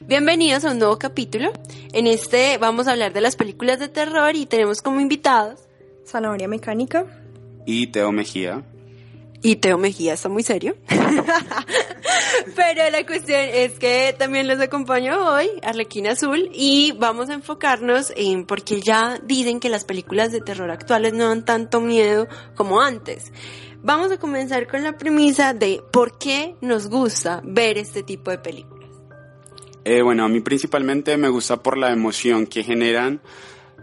Bienvenidos a un nuevo capítulo. En este vamos a hablar de las películas de terror y tenemos como invitados Zanahoria Mecánica. Y Teo Mejía. y Teo Mejía, está muy serio. Pero la cuestión es que también los acompaño hoy, Arlequina Azul, y vamos a enfocarnos en porque ya dicen que las películas de terror actuales no dan tanto miedo como antes. Vamos a comenzar con la premisa de por qué nos gusta ver este tipo de películas. Eh, bueno, a mí principalmente me gusta por la emoción que generan,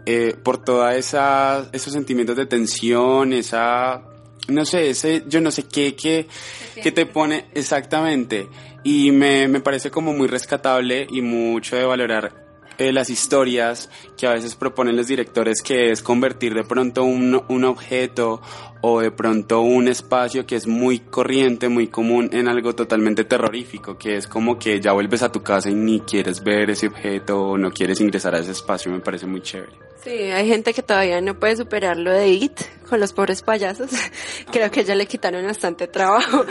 eh, por toda esa, esos sentimientos de tensión, esa, no sé, ese, yo no sé qué, qué, qué te pone exactamente. Y me, me parece como muy rescatable y mucho de valorar eh, las historias que a veces proponen los directores, que es convertir de pronto un, un objeto o de pronto un espacio que es muy corriente, muy común en algo totalmente terrorífico, que es como que ya vuelves a tu casa y ni quieres ver ese objeto o no quieres ingresar a ese espacio, me parece muy chévere. Sí, hay gente que todavía no puede superar lo de It con los pobres payasos. Creo que ya le quitaron bastante trabajo.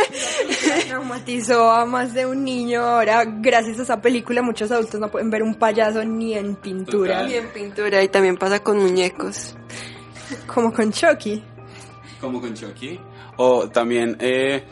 Traumatizó a más de un niño. Ahora, gracias a esa película, muchos adultos no pueden ver un payaso ni en pintura. y en pintura y también pasa con muñecos. Como con Chucky. Como con Chucky. O también, eh,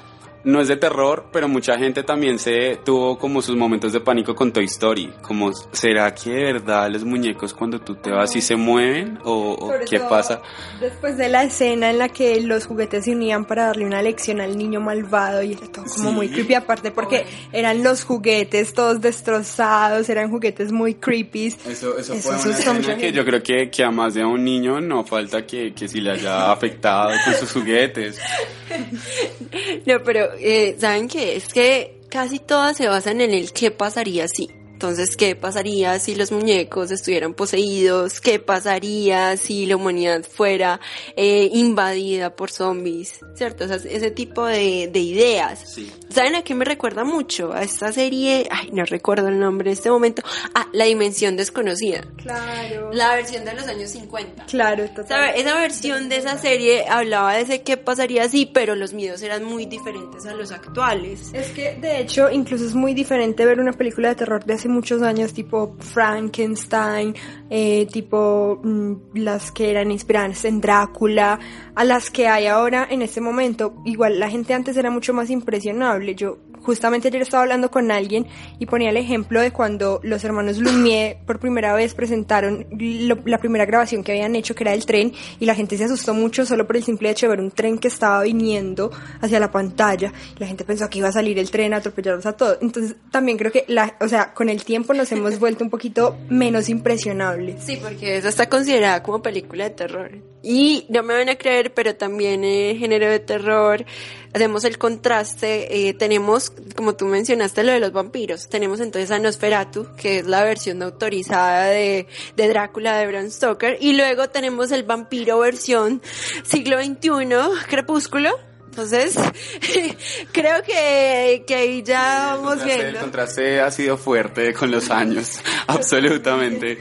no es de terror, pero mucha gente también se tuvo como sus momentos de pánico con Toy Story. Como, ¿será que de verdad los muñecos cuando tú te vas y se mueven? ¿O, qué pasa? Después de la escena en la que los juguetes se unían para darle una lección al niño malvado y era todo como Sí. muy creepy aparte porque eran los juguetes todos destrozados, eran juguetes muy creepy. Eso, eso, Eso fue una escena que yo creo que, que a más de a un niño no falta que, que si le haya afectado con sus juguetes. No, pero eh, ¿saben qué? Es que casi todas se basan en el qué pasaría si. Entonces, ¿qué pasaría si los muñecos estuvieran poseídos? ¿Qué pasaría si la humanidad fuera eh, invadida por zombies? ¿Cierto? O sea, ese tipo de, de ideas. Sí. ¿Saben a qué me recuerda mucho? A esta serie, ay, no recuerdo el nombre en este momento. Ah, La Dimensión Desconocida. Claro. La versión de los años 50. Claro, total. esa versión de esa serie hablaba de ese qué pasaría así, pero los miedos eran muy diferentes a los actuales. Es que de hecho incluso es muy diferente ver una película de terror de hace muchos años tipo Frankenstein, eh, tipo mm, las que eran inspiradas en Drácula, a las que hay ahora en este momento. Igual la gente antes era mucho más impresionable. Yo justamente ayer estaba hablando con alguien y ponía el ejemplo de cuando los hermanos Lumière por primera vez presentaron lo- la primera grabación que habían hecho, que era del tren, y la gente se asustó mucho solo por el simple hecho de ver un tren que estaba viniendo hacia la pantalla. Y la gente pensó que iba a salir el tren a atropellarlos a todos. Entonces también creo que, la, o sea, con el tiempo nos hemos vuelto un poquito menos impresionables. Sí, porque esa está considerada como película de terror. Y no me van a creer, pero también eh, género de terror. Hacemos el contraste. eh, tenemos, como tú mencionaste, lo de los vampiros. Tenemos entonces a Nosferatu, que es la versión autorizada de, de Drácula de Bram Stoker. Y luego tenemos el vampiro versión siglo XXI, Crepúsculo. Entonces, creo que, que ahí ya El vamos el viendo. contraste ha sido fuerte con los años, absolutamente.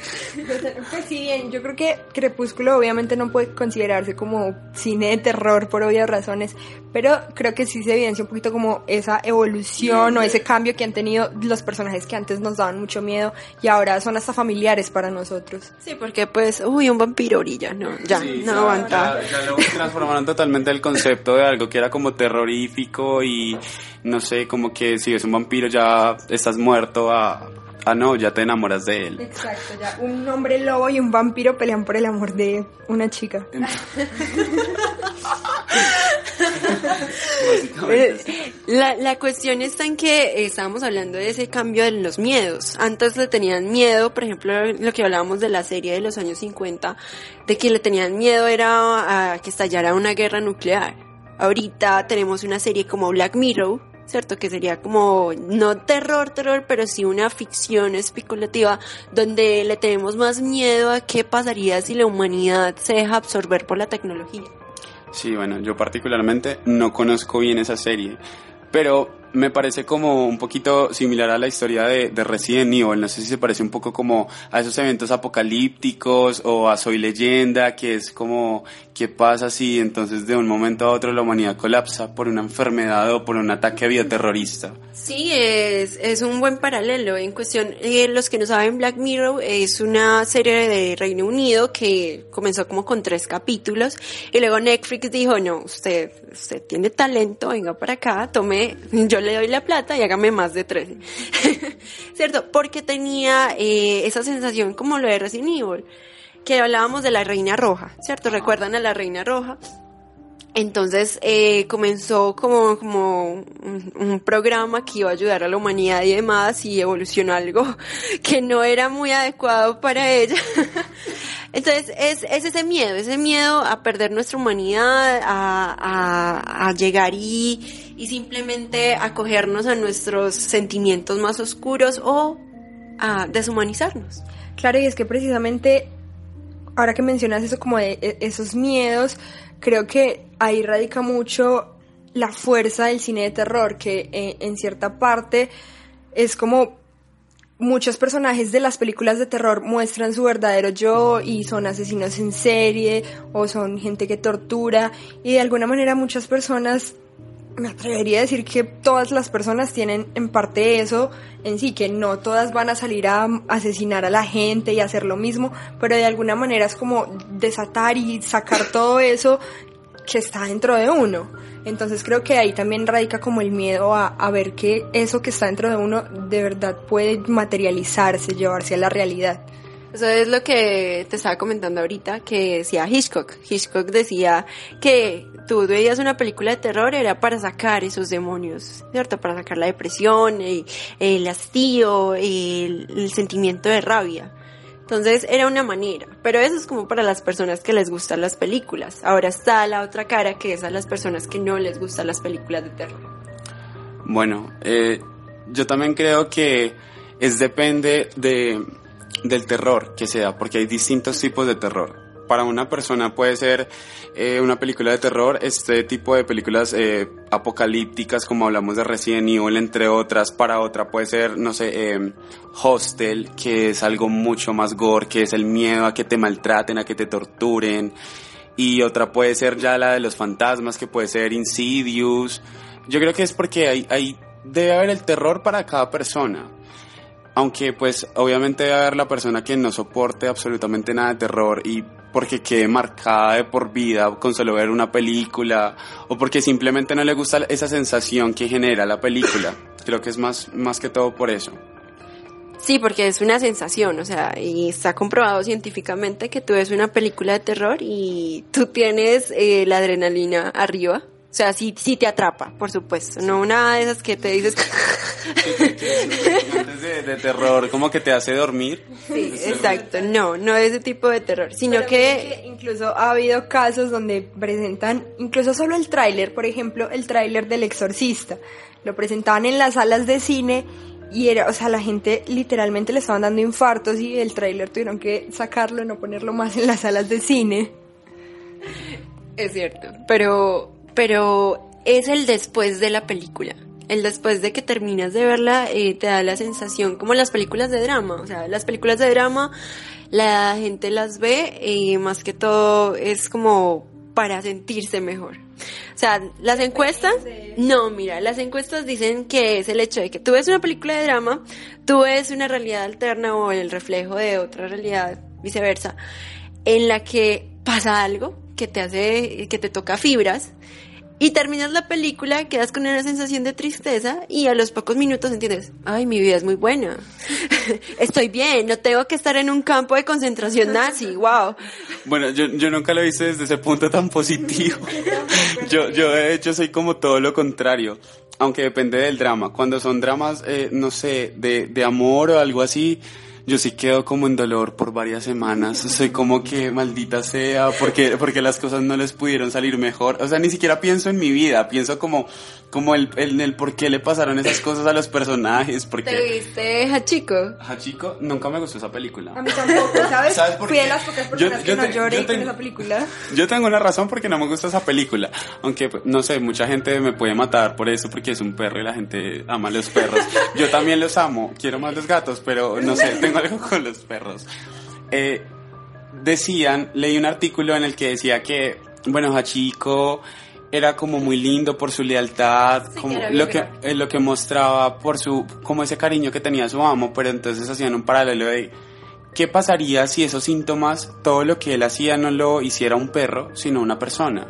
Pues sí, bien, yo creo que Crepúsculo obviamente no puede considerarse como cine de terror por obvias razones, pero creo que sí se evidencia un poquito como esa evolución o ese cambio que han tenido los personajes que antes nos daban mucho miedo y ahora son hasta familiares para nosotros. Sí, porque pues, uy, un vampiro orilla, no, ya, Sí, no aguanta. Ya, ya lo transformaron totalmente el concepto de algo que era como terrorífico y no sé, como que si es un vampiro ya estás muerto a, a no, ya te enamoras de él. Exacto, ya un hombre lobo y un vampiro pelean por el amor de una chica. La, la cuestión está en que eh, estábamos hablando de ese cambio de los miedos. Antes le tenían miedo, por ejemplo, lo que hablábamos de la serie de los años 50, de que le tenían miedo era a que estallara una guerra nuclear. Ahorita tenemos una serie como Black Mirror, ¿cierto? Que sería como, no terror, terror, pero sí una ficción especulativa donde le tenemos más miedo a qué pasaría si la humanidad se deja absorber por la tecnología. Sí, bueno, yo particularmente no conozco bien esa serie, pero me parece como un poquito similar a la historia de, de, Resident Evil. No sé si se parece un poco como a esos eventos apocalípticos o a Soy Leyenda, que es como qué pasa si entonces de un momento a otro la humanidad colapsa por una enfermedad o por un ataque bioterrorista. Sí, es, es un buen paralelo. En cuestión, eh, los que no saben, Black Mirror es una serie de Reino Unido que comenzó como con tres capítulos y luego Netflix dijo, no, usted, usted tiene talento, venga para acá, tome, yo le doy la plata y hágame más de 13. ¿Cierto? Porque tenía eh, esa sensación como lo de Resident Evil, que hablábamos de la Reina Roja, ¿cierto? ¿Recuerdan a la Reina Roja? Entonces eh, comenzó como, como un, programa que iba a ayudar a la humanidad y demás y evolucionó algo que no era muy adecuado para ella. Entonces es, es ese miedo, ese miedo a perder nuestra humanidad, a, a, a llegar y, y simplemente acogernos a nuestros sentimientos más oscuros o a deshumanizarnos. Claro, y es que precisamente ahora que mencionas eso como de esos miedos, creo que ahí radica mucho la fuerza del cine de terror, que en, en cierta parte es como muchos personajes de las películas de terror muestran su verdadero yo y son asesinos en serie o son gente que tortura y de alguna manera muchas personas me atrevería a decir que todas las personas tienen en parte eso en sí, que no todas van a salir a asesinar a la gente y hacer lo mismo, pero de alguna manera es como desatar y sacar todo eso que está dentro de uno. Entonces creo que ahí también radica como el miedo a, a, ver que eso que está dentro de uno de verdad puede materializarse, llevarse a la realidad. Eso es lo que te estaba comentando ahorita, que decía Hitchcock. Hitchcock decía que tú veías una película de terror era para sacar esos demonios, ¿cierto? Para sacar la depresión, el, el hastío, el, sentimiento de rabia. Entonces era una manera, pero eso es como para las personas que les gustan las películas. Ahora está la otra cara que es a las personas que no les gustan las películas de terror. Bueno, eh, yo también creo que es depende de, del terror que sea, porque hay distintos tipos de terror. Para una persona puede ser eh, una película de terror, este tipo de películas eh, apocalípticas como hablamos de Resident Evil, entre otras. Para otra puede ser, no sé, eh, Hostel, que es algo mucho más gore, que es el miedo a que te maltraten, a que te torturen. Y otra puede ser ya la de los fantasmas, que puede ser Insidious. Yo creo que es porque hay, hay debe haber el terror para cada persona. Aunque pues obviamente debe haber la persona que no soporte absolutamente nada de terror y porque quede marcada de por vida con solo ver una película o porque simplemente no le gusta esa sensación que genera la película. Creo que es más, más que todo por eso. Sí, porque es una sensación, o sea, y está comprobado científicamente que tú ves una película de terror y tú tienes eh, la adrenalina arriba. O sea, sí, sí te atrapa, por supuesto. No una de esas que te dices... Antes de, de, terror, como que te hace dormir. Sí, exacto. No, no ese tipo de terror, sino Pero que... que... Incluso ha habido casos donde presentan, incluso solo el tráiler, por ejemplo, el tráiler del exorcista. Lo presentaban en las salas de cine y era, o sea, la gente literalmente le estaban dando infartos y el tráiler tuvieron que sacarlo, no ponerlo más en las salas de cine. Es cierto, pero pero es el después de la película. El después de que terminas de verla eh, te da la sensación como las películas de drama. O sea, las películas de drama la gente las ve y más que todo es como para sentirse mejor. O sea, las encuestas, no, mira, las encuestas dicen que es el hecho de que tú ves una película de drama, tú ves una realidad alterna o el reflejo de otra realidad, viceversa, en la que pasa algo que te hace, que te toca fibras y terminas la película, quedas con una sensación de tristeza y a los pocos minutos entiendes, ay, mi vida es muy buena, estoy bien, no tengo que estar en un campo de concentración nazi, wow. Bueno, yo, yo nunca lo visto desde ese punto tan positivo. yo, yo de hecho soy como todo lo contrario, aunque depende del drama. Cuando son dramas, eh, no sé, de, de amor o algo así, yo sí quedo como en dolor por varias semanas. Soy como que maldita sea, porque, porque las cosas no les pudieron salir mejor. O sea, ni siquiera pienso en mi vida, pienso como, como el, el, el por qué le pasaron esas cosas a los personajes. Porque... ¿Te viste Hachiko? Hachiko, nunca me gustó esa película. A mí tampoco, ¿sabes? ¿Sabes por Fui de qué? las pocas Yo- personas yo que te- no lloré yo con tengo- esa película. Yo tengo una razón porque no me gusta esa película. Aunque, no sé, mucha gente me puede matar por eso porque es un perro y la gente ama a los perros. Yo también los amo, quiero más los gatos, pero no sé, tengo algo con los perros. Eh, decían, leí un artículo en el que decía que, bueno, Hachiko era como muy lindo por su lealtad, Sí, como lo que eh, lo que mostraba por su como ese cariño que tenía su amo, pero entonces hacían un paralelo de qué pasaría si esos síntomas, todo lo que él hacía no lo hiciera un perro, sino una persona.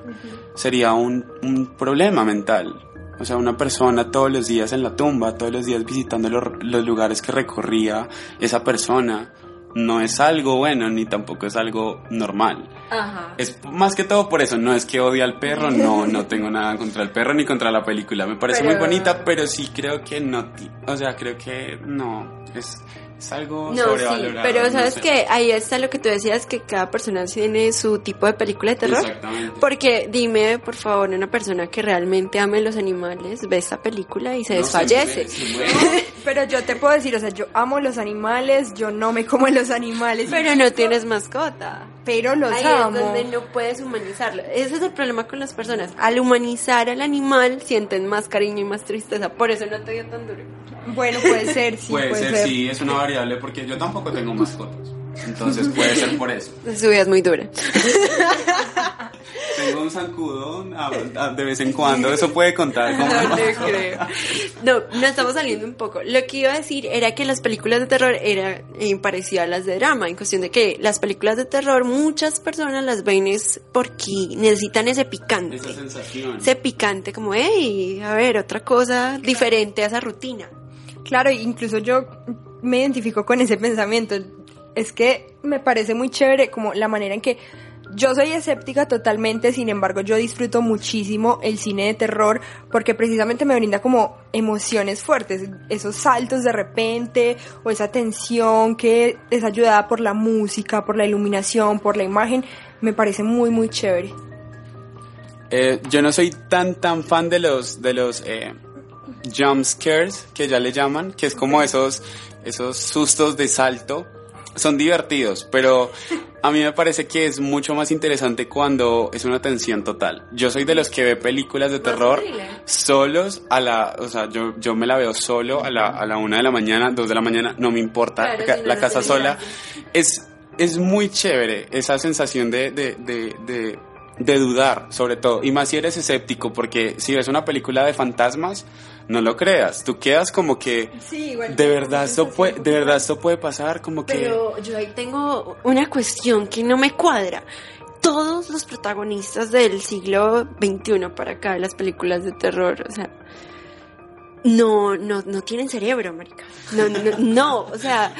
Sería un, un problema mental. O sea, una persona todos los días en la tumba, todos los días visitando los, los lugares que recorría esa persona, no es algo bueno ni tampoco es algo normal. Ajá. Es más que todo por eso, no es que odie al perro, no, no tengo nada contra el perro ni contra la película. Me parece Pero- muy bonita, pero sí creo que no, o sea, creo que no, es, es algo No, sí, pero no sabes sé. que ahí está lo que tú decías, que cada persona tiene su tipo de película de terror. Exactamente. Porque dime, por favor, una persona que realmente ame los animales ve esta película y se No, desfallece. se muere, se muere. Pero yo te puedo decir, o sea, yo amo los animales, yo no me como los animales. Pero no tienes mascota. Pero los Ahí amo. es donde no puedes humanizarlo. Ese es el problema con las personas. Al humanizar al animal sienten más cariño y más tristeza. Por eso no te dio tan duro. Bueno, puede ser, sí, puede, puede, ser, sí, es una variable porque yo tampoco tengo mascotas. Entonces puede ser por eso. Su vida es muy dura. Tengo un zancudo a- a- de vez en cuando, eso puede contar como No te creo. No, no estamos saliendo un poco. Lo que iba a decir era que las películas de terror eran eh, parecidas a las de drama, en cuestión de que las películas de terror muchas personas las ven es porque necesitan ese picante. esa sensación. Ese picante como, hey, a ver, otra cosa diferente a esa rutina. Claro, incluso yo me identifico con ese pensamiento. Es que me parece muy chévere como la manera en que yo soy escéptica totalmente, sin embargo yo disfruto muchísimo el cine de terror porque precisamente me brinda como emociones fuertes, esos saltos de repente o esa tensión que es ayudada por la música, por la iluminación, por la imagen, me parece muy muy chévere. Eh, yo no soy tan tan fan de los de los eh, jump scares que ya le llaman, que es como esos esos sustos de salto. Son divertidos, pero a mí me parece que es mucho más interesante cuando es una tensión total. Yo soy de los que ve películas de terror solos a la, o sea, yo, yo me la veo solo a la, a la una de la mañana, dos de la mañana, no me importa, Claro, la casa sola. Es, es muy chévere esa sensación de, de, de, de, de dudar, sobre todo. Y más si eres escéptico, porque si ves una película de fantasmas, no lo creas. Tú quedas como que, Sí, igual. de verdad esto puede, de verdad esto puede pasar, como que... Pero yo ahí tengo una cuestión que no me cuadra. Todos los protagonistas del siglo XXI para acá, de las películas de terror, o sea, no, no, no tienen cerebro, marica. No, no, no, no, o sea,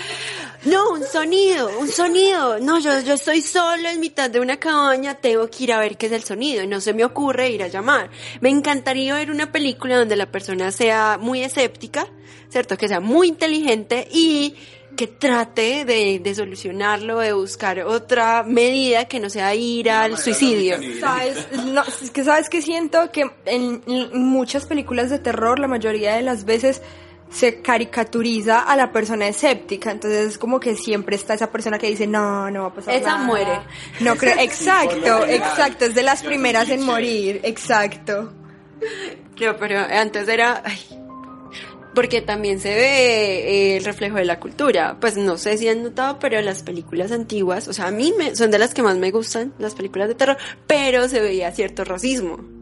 no, un sonido, un sonido. No, yo, yo estoy solo en mitad de una cabaña, tengo que ir a ver qué es el sonido y no se me ocurre ir a llamar. Me encantaría ver una película donde la persona sea muy escéptica, ¿cierto? Que sea muy inteligente y que trate de, de solucionarlo, de buscar otra medida que no sea ir al suicidio. ¿Sabes? No, es que sabes que siento que en, en muchas películas de terror la mayoría de las veces se caricaturiza a la persona escéptica, entonces es como que siempre está esa persona que dice, no, no va a pasar Esa nada". muere. No creo, exacto, exacto, es de las primeras en morir, exacto. No, pero antes era... ay, porque también se ve eh, el reflejo de la cultura. Pues no sé si han notado, pero las películas antiguas, o sea, a mí me, son de las que más me gustan, las películas de terror, pero se veía cierto racismo.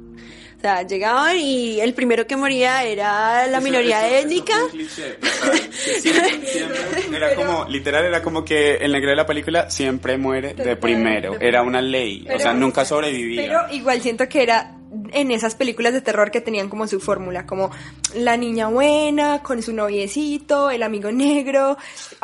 O sea, llegaban y el primero que moría era la Eso- minoría eso- étnica. cliché, siempre- siempre era como, literal, era como que el negro de la película siempre muere de primero. Era una ley. O sea, nunca sobrevivía. Pero igual siento que era en esas películas de terror que tenían como su fórmula, como la niña buena con su noviecito, el amigo negro,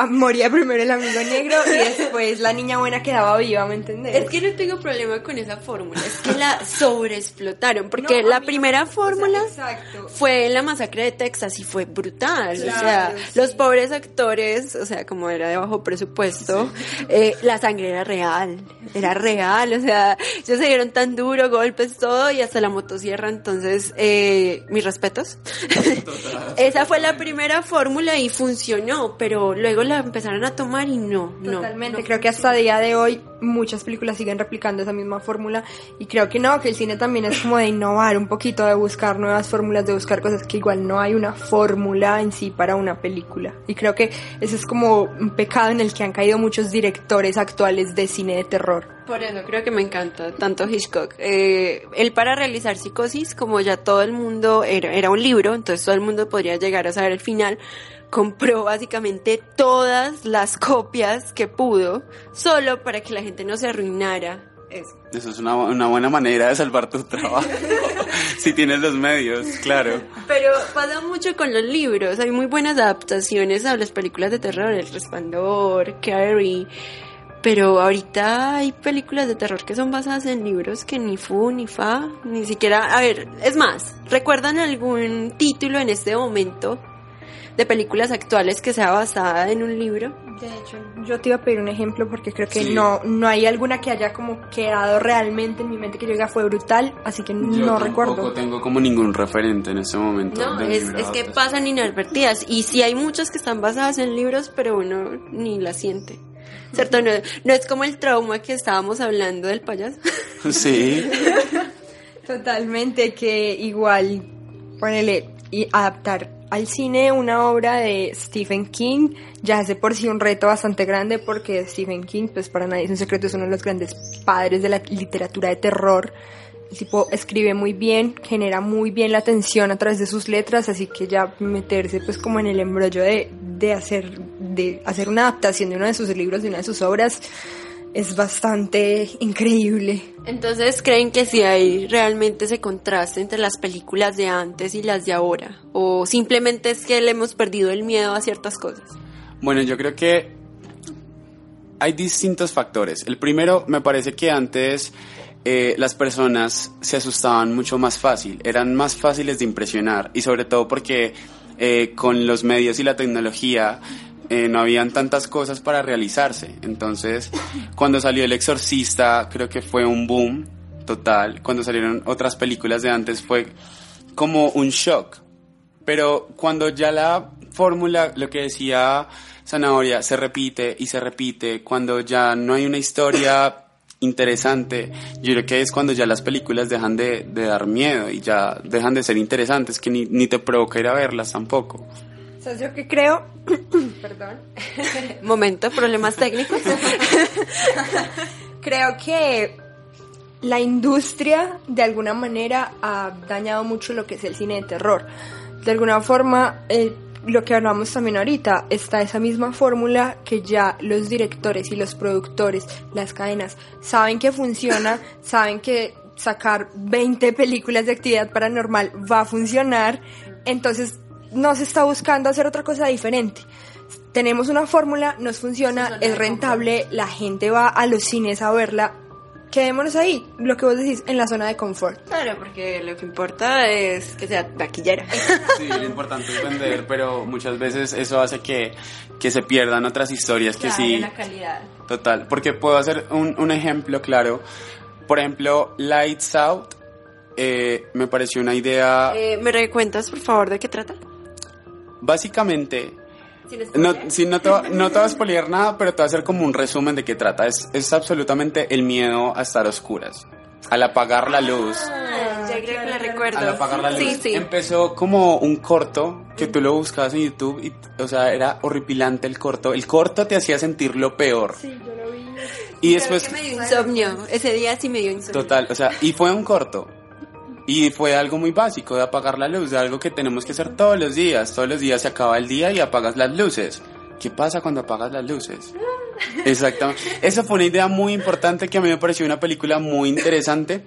moría primero el amigo negro y después la niña buena quedaba viva, ¿me entendés? Es que no tengo problema con esa fórmula, es que la sobreexplotaron, porque No, la primera fórmula o sea, exacto. fue la masacre de Texas y fue brutal, o sea, sí. los pobres actores, o sea, como era de bajo presupuesto, eh, la sangre era real, era real, o sea, ellos se dieron tan duro, golpes, todo, y hasta la motosierra, entonces, eh, mis respetos. Esa fue la primera fórmula y funcionó, pero luego la empezaron a tomar y no, no. Totalmente, creo que hasta día de hoy muchas películas siguen replicando esa misma fórmula y creo que no, que el cine también es como de innovar un poquito, de buscar nuevas fórmulas, de buscar cosas que igual no hay una fórmula en sí para una película. Y creo que ese es como un pecado en el que han caído muchos directores actuales de cine de terror. Por eso creo que me encanta tanto Hitchcock. Eh, él para realizar Psicosis, como ya todo el mundo era, era un libro, entonces todo el mundo podría llegar a saber el final, compró básicamente todas las copias que pudo, solo para que la gente no se arruinara. Eso. Eso es una, una buena manera de salvar tu trabajo. si tienes los medios, claro. Pero pasa mucho con los libros. Hay muy buenas adaptaciones a las películas de terror, El Resplandor, Carrie. Pero ahorita hay películas de terror que son basadas en libros que ni fu ni fa, ni siquiera. A ver, es más, ¿recuerdan algún título en este momento de películas actuales que sea basada en un libro? De hecho, yo te iba a pedir un ejemplo porque creo que Sí. no, no hay alguna que haya como quedado realmente en mi mente que yo diga fue brutal, así que Yo no tampoco recuerdo. tengo como ningún referente en este momento. No, de es, es que pasan inadvertidas. Y sí hay muchas que están basadas en libros, pero uno ni las siente. ¿Cierto? No, no es como el trauma que estábamos hablando del payaso. Sí. Totalmente, que igual, ponele, y adaptar al cine una obra de Stephen King ya de por sí un reto bastante grande porque Stephen King, pues para nadie es un secreto, es uno de los grandes padres de la literatura de terror. El tipo escribe muy bien, genera muy bien la atención a través de sus letras, así que ya meterse pues como en el embrollo de, de hacer, de hacer una adaptación de uno de sus libros, de una de sus obras, es bastante increíble. Entonces, ¿creen que si hay realmente ese contraste entre las películas de antes y las de ahora? ¿O simplemente es que le hemos perdido el miedo a ciertas cosas? Bueno, yo creo que hay distintos factores. El primero, me parece que antes eh, las personas se asustaban mucho más fácil, eran más fáciles de impresionar y sobre todo porque eh, con los medios y la tecnología eh, no habían tantas cosas para realizarse. Entonces, cuando salió El Exorcista, creo que fue un boom total. Cuando salieron otras películas de antes fue como un shock. Pero cuando ya la fórmula, lo que decía Zanahoria, se repite y se repite, cuando ya no hay una historia interesante, yo creo que es cuando ya las películas dejan de, de dar miedo y ya dejan de ser interesantes, que ni, ni te provoca ir a verlas tampoco. ¿Sabes yo que creo? Perdón. Momento, problemas técnicos. Creo que la industria de alguna manera ha dañado mucho lo que es el cine de terror. De alguna forma, eh, lo que hablamos también ahorita, está esa misma fórmula que ya los directores y los productores, las cadenas, saben que funciona, saben que sacar 20 películas de actividad paranormal va a funcionar, entonces no se está buscando hacer otra cosa diferente. Tenemos una fórmula, nos funciona, es rentable, la gente va a los cines a verla. Quedémonos ahí, lo que vos decís, en la zona de confort. Claro, porque lo que importa es que sea taquillera. Sí, lo importante es vender, pero muchas veces eso hace que, que se pierdan otras historias que sí. calidad. Total, porque puedo hacer un, un ejemplo claro. Por ejemplo, Lights Out eh, me pareció una idea. Eh, ¿Me recuentas, por favor, de qué trata? Básicamente, no, sí, no, te, va- no te voy a spoilear nada, pero te voy a hacer como un resumen de qué trata. Es, es absolutamente el miedo a estar a oscuras, al apagar la luz. Ah, ya creo que la recuerdo. Al apagar la luz. Sí, sí. Empezó como un corto que tú lo buscabas en YouTube y, o sea, era horripilante el corto. El corto te hacía sentir lo peor. Sí, yo lo vi. Y después... Que me dio insomnio. Ese día sí me dio insomnio. Total, o sea, y fue un corto. Y fue algo muy básico de apagar la luz, de algo que tenemos que hacer todos los días. Todos los días se acaba el día y apagas las luces. ¿Qué pasa cuando apagas las luces? Exactamente. Esa fue una idea muy importante que a mí me pareció una película muy interesante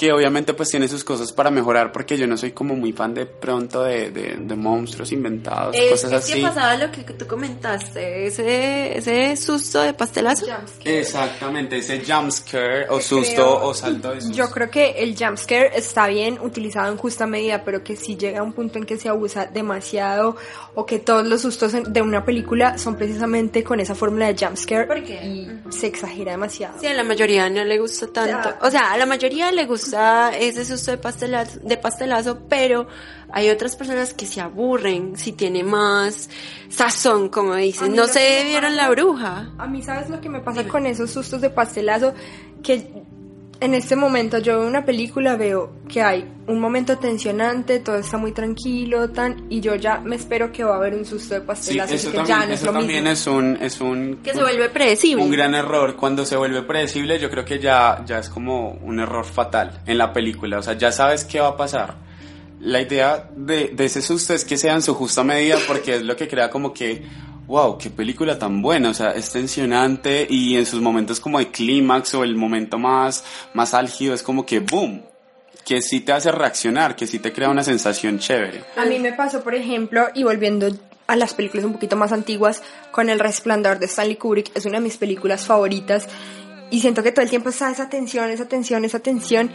que obviamente pues tiene sus cosas para mejorar porque yo no soy como muy fan de pronto de, de, de monstruos inventados, Es, cosas es así. que pasaba lo que tú comentaste, ese, ese susto de pastelazo. Exactamente, ese jumpscare o susto Creo- o salto de susto. Yo creo que el jumpscare está bien utilizado en justa medida, pero que si llega a un punto en que se abusa demasiado o que todos los sustos de una película son precisamente con esa fórmula de jumpscare ¿Por qué? y se exagera demasiado. Sí, a la mayoría no le gusta tanto. Ya. O sea, a la mayoría le gusta ese susto de pastelazo, de pastelazo, pero hay otras personas que se aburren si tiene más sazón, como dicen. No se vieron la bruja. A mí, ¿sabes lo que me pasa con esos sustos de pastelazo? Que en este momento yo veo una película, veo que hay un momento tensionante, todo está muy tranquilo, tan, y yo ya me espero que va a haber un susto de Sí, pastelazo, eso así que también, ya no es eso lo también mismo. es un, es un... Que se vuelve predecible. Un gran error. Cuando se vuelve predecible, yo creo que ya, ya es como un error fatal en la película. O sea, ya sabes qué va a pasar. La idea de, de ese susto es que sea en su justa medida porque es lo que crea como que, wow, qué película tan buena. O sea, es tensionante y en sus momentos como de clímax o el momento más, más álgido es como que boom. Que sí te hace reaccionar, que sí te crea una sensación chévere. A mí me pasó, por ejemplo, y volviendo a las películas un poquito más antiguas, con El Resplandor de Stanley Kubrick, es una de mis películas favoritas, y siento que todo el tiempo está esa tensión, esa tensión, esa tensión,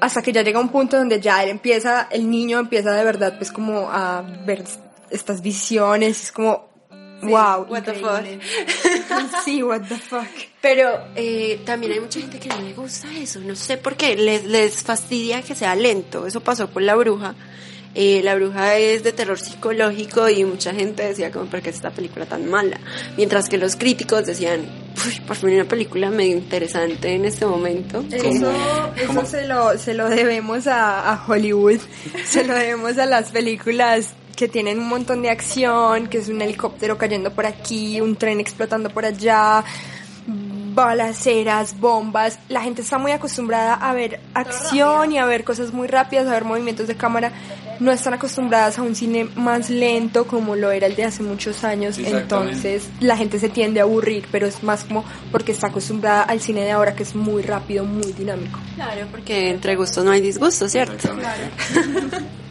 hasta que ya llega un punto donde ya él empieza, el niño empieza de verdad pues como a ver estas visiones, es como, wow, what the increíble. sí, what the fuck. Pero eh, también hay mucha gente que no le gusta eso. No sé por qué. Les, les fastidia que sea lento. Eso pasó con La Bruja. Eh, la Bruja es de terror psicológico y mucha gente decía como, ¿por qué es esta película tan mala? Mientras que los críticos decían, uy, por fin una película medio interesante en este momento. Eso, ¿Cómo? eso se lo, se lo debemos a, a Hollywood, se lo debemos a las películas que tienen un montón de acción, que es un helicóptero cayendo por aquí, un tren explotando por allá, balaceras, bombas. La gente está muy acostumbrada a ver acción y a ver cosas muy rápidas, a ver movimientos de cámara. No están acostumbradas a un cine más lento como lo era el de hace muchos años. Entonces la gente se tiende a aburrir, pero es más como porque está acostumbrada al cine de ahora que es muy rápido, muy dinámico. Claro, porque entre gustos no hay disgusto, ¿cierto? Exactamente.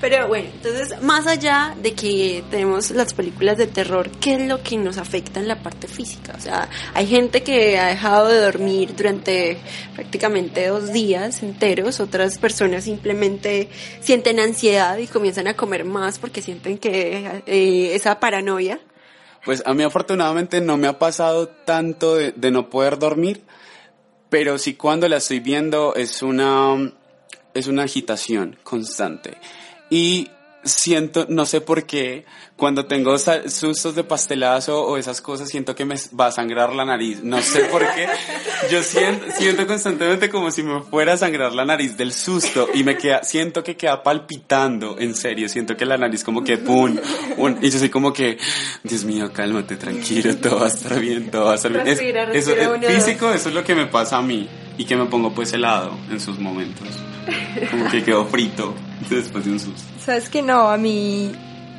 Pero bueno, entonces, más allá de que tenemos las películas de terror, ¿qué es lo que nos afecta en la parte física? O sea, hay gente que ha dejado de dormir durante prácticamente dos días enteros, otras personas simplemente sienten ansiedad y comienzan a comer más porque sienten que eh, esa paranoia. Pues a mí afortunadamente no me ha pasado tanto de, de no poder dormir, pero sí cuando la estoy viendo es una, es una agitación constante. Y siento, no sé por qué, cuando tengo sustos de pastelazo o esas cosas, siento que me va a sangrar la nariz. No sé por qué. Yo siento, siento constantemente como si me fuera a sangrar la nariz del susto y me queda, siento que queda palpitando, en serio. Siento que la nariz como que pum, pum, y yo soy como que, Dios mío, cálmate, tranquilo, todo va a estar bien, todo va a estar bien. Es- Respira, eso, es dos. físico, eso es lo que me pasa a mí y que me pongo pues helado en sus momentos. Como que quedo frito después de un susto. Sabes que no, a mí,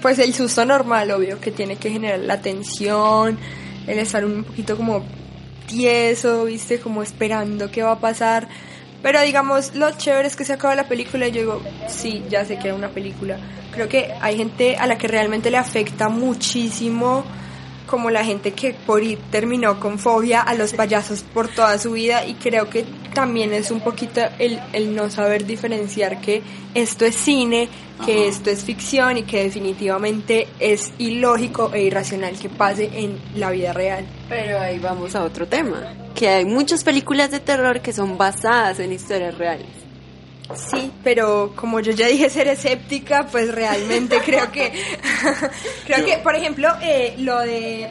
pues el susto normal, obvio, que tiene que generar la tensión, el estar un poquito como tieso, viste, como esperando qué va a pasar. Pero digamos, lo chévere es que se acaba la película y yo digo, sí, ya sé que era una película. Creo que hay gente a la que realmente le afecta muchísimo, como la gente que por ir terminó con fobia a los payasos por toda su vida y creo que también es un poquito el, el no saber diferenciar que esto es cine, que Ajá. esto es ficción y que definitivamente es ilógico e irracional que pase en la vida real. Pero ahí vamos a otro tema, que hay muchas películas de terror que son basadas en historias reales. Sí, pero como yo ya dije ser escéptica, pues realmente creo que creo Yo- que, por ejemplo, eh, lo de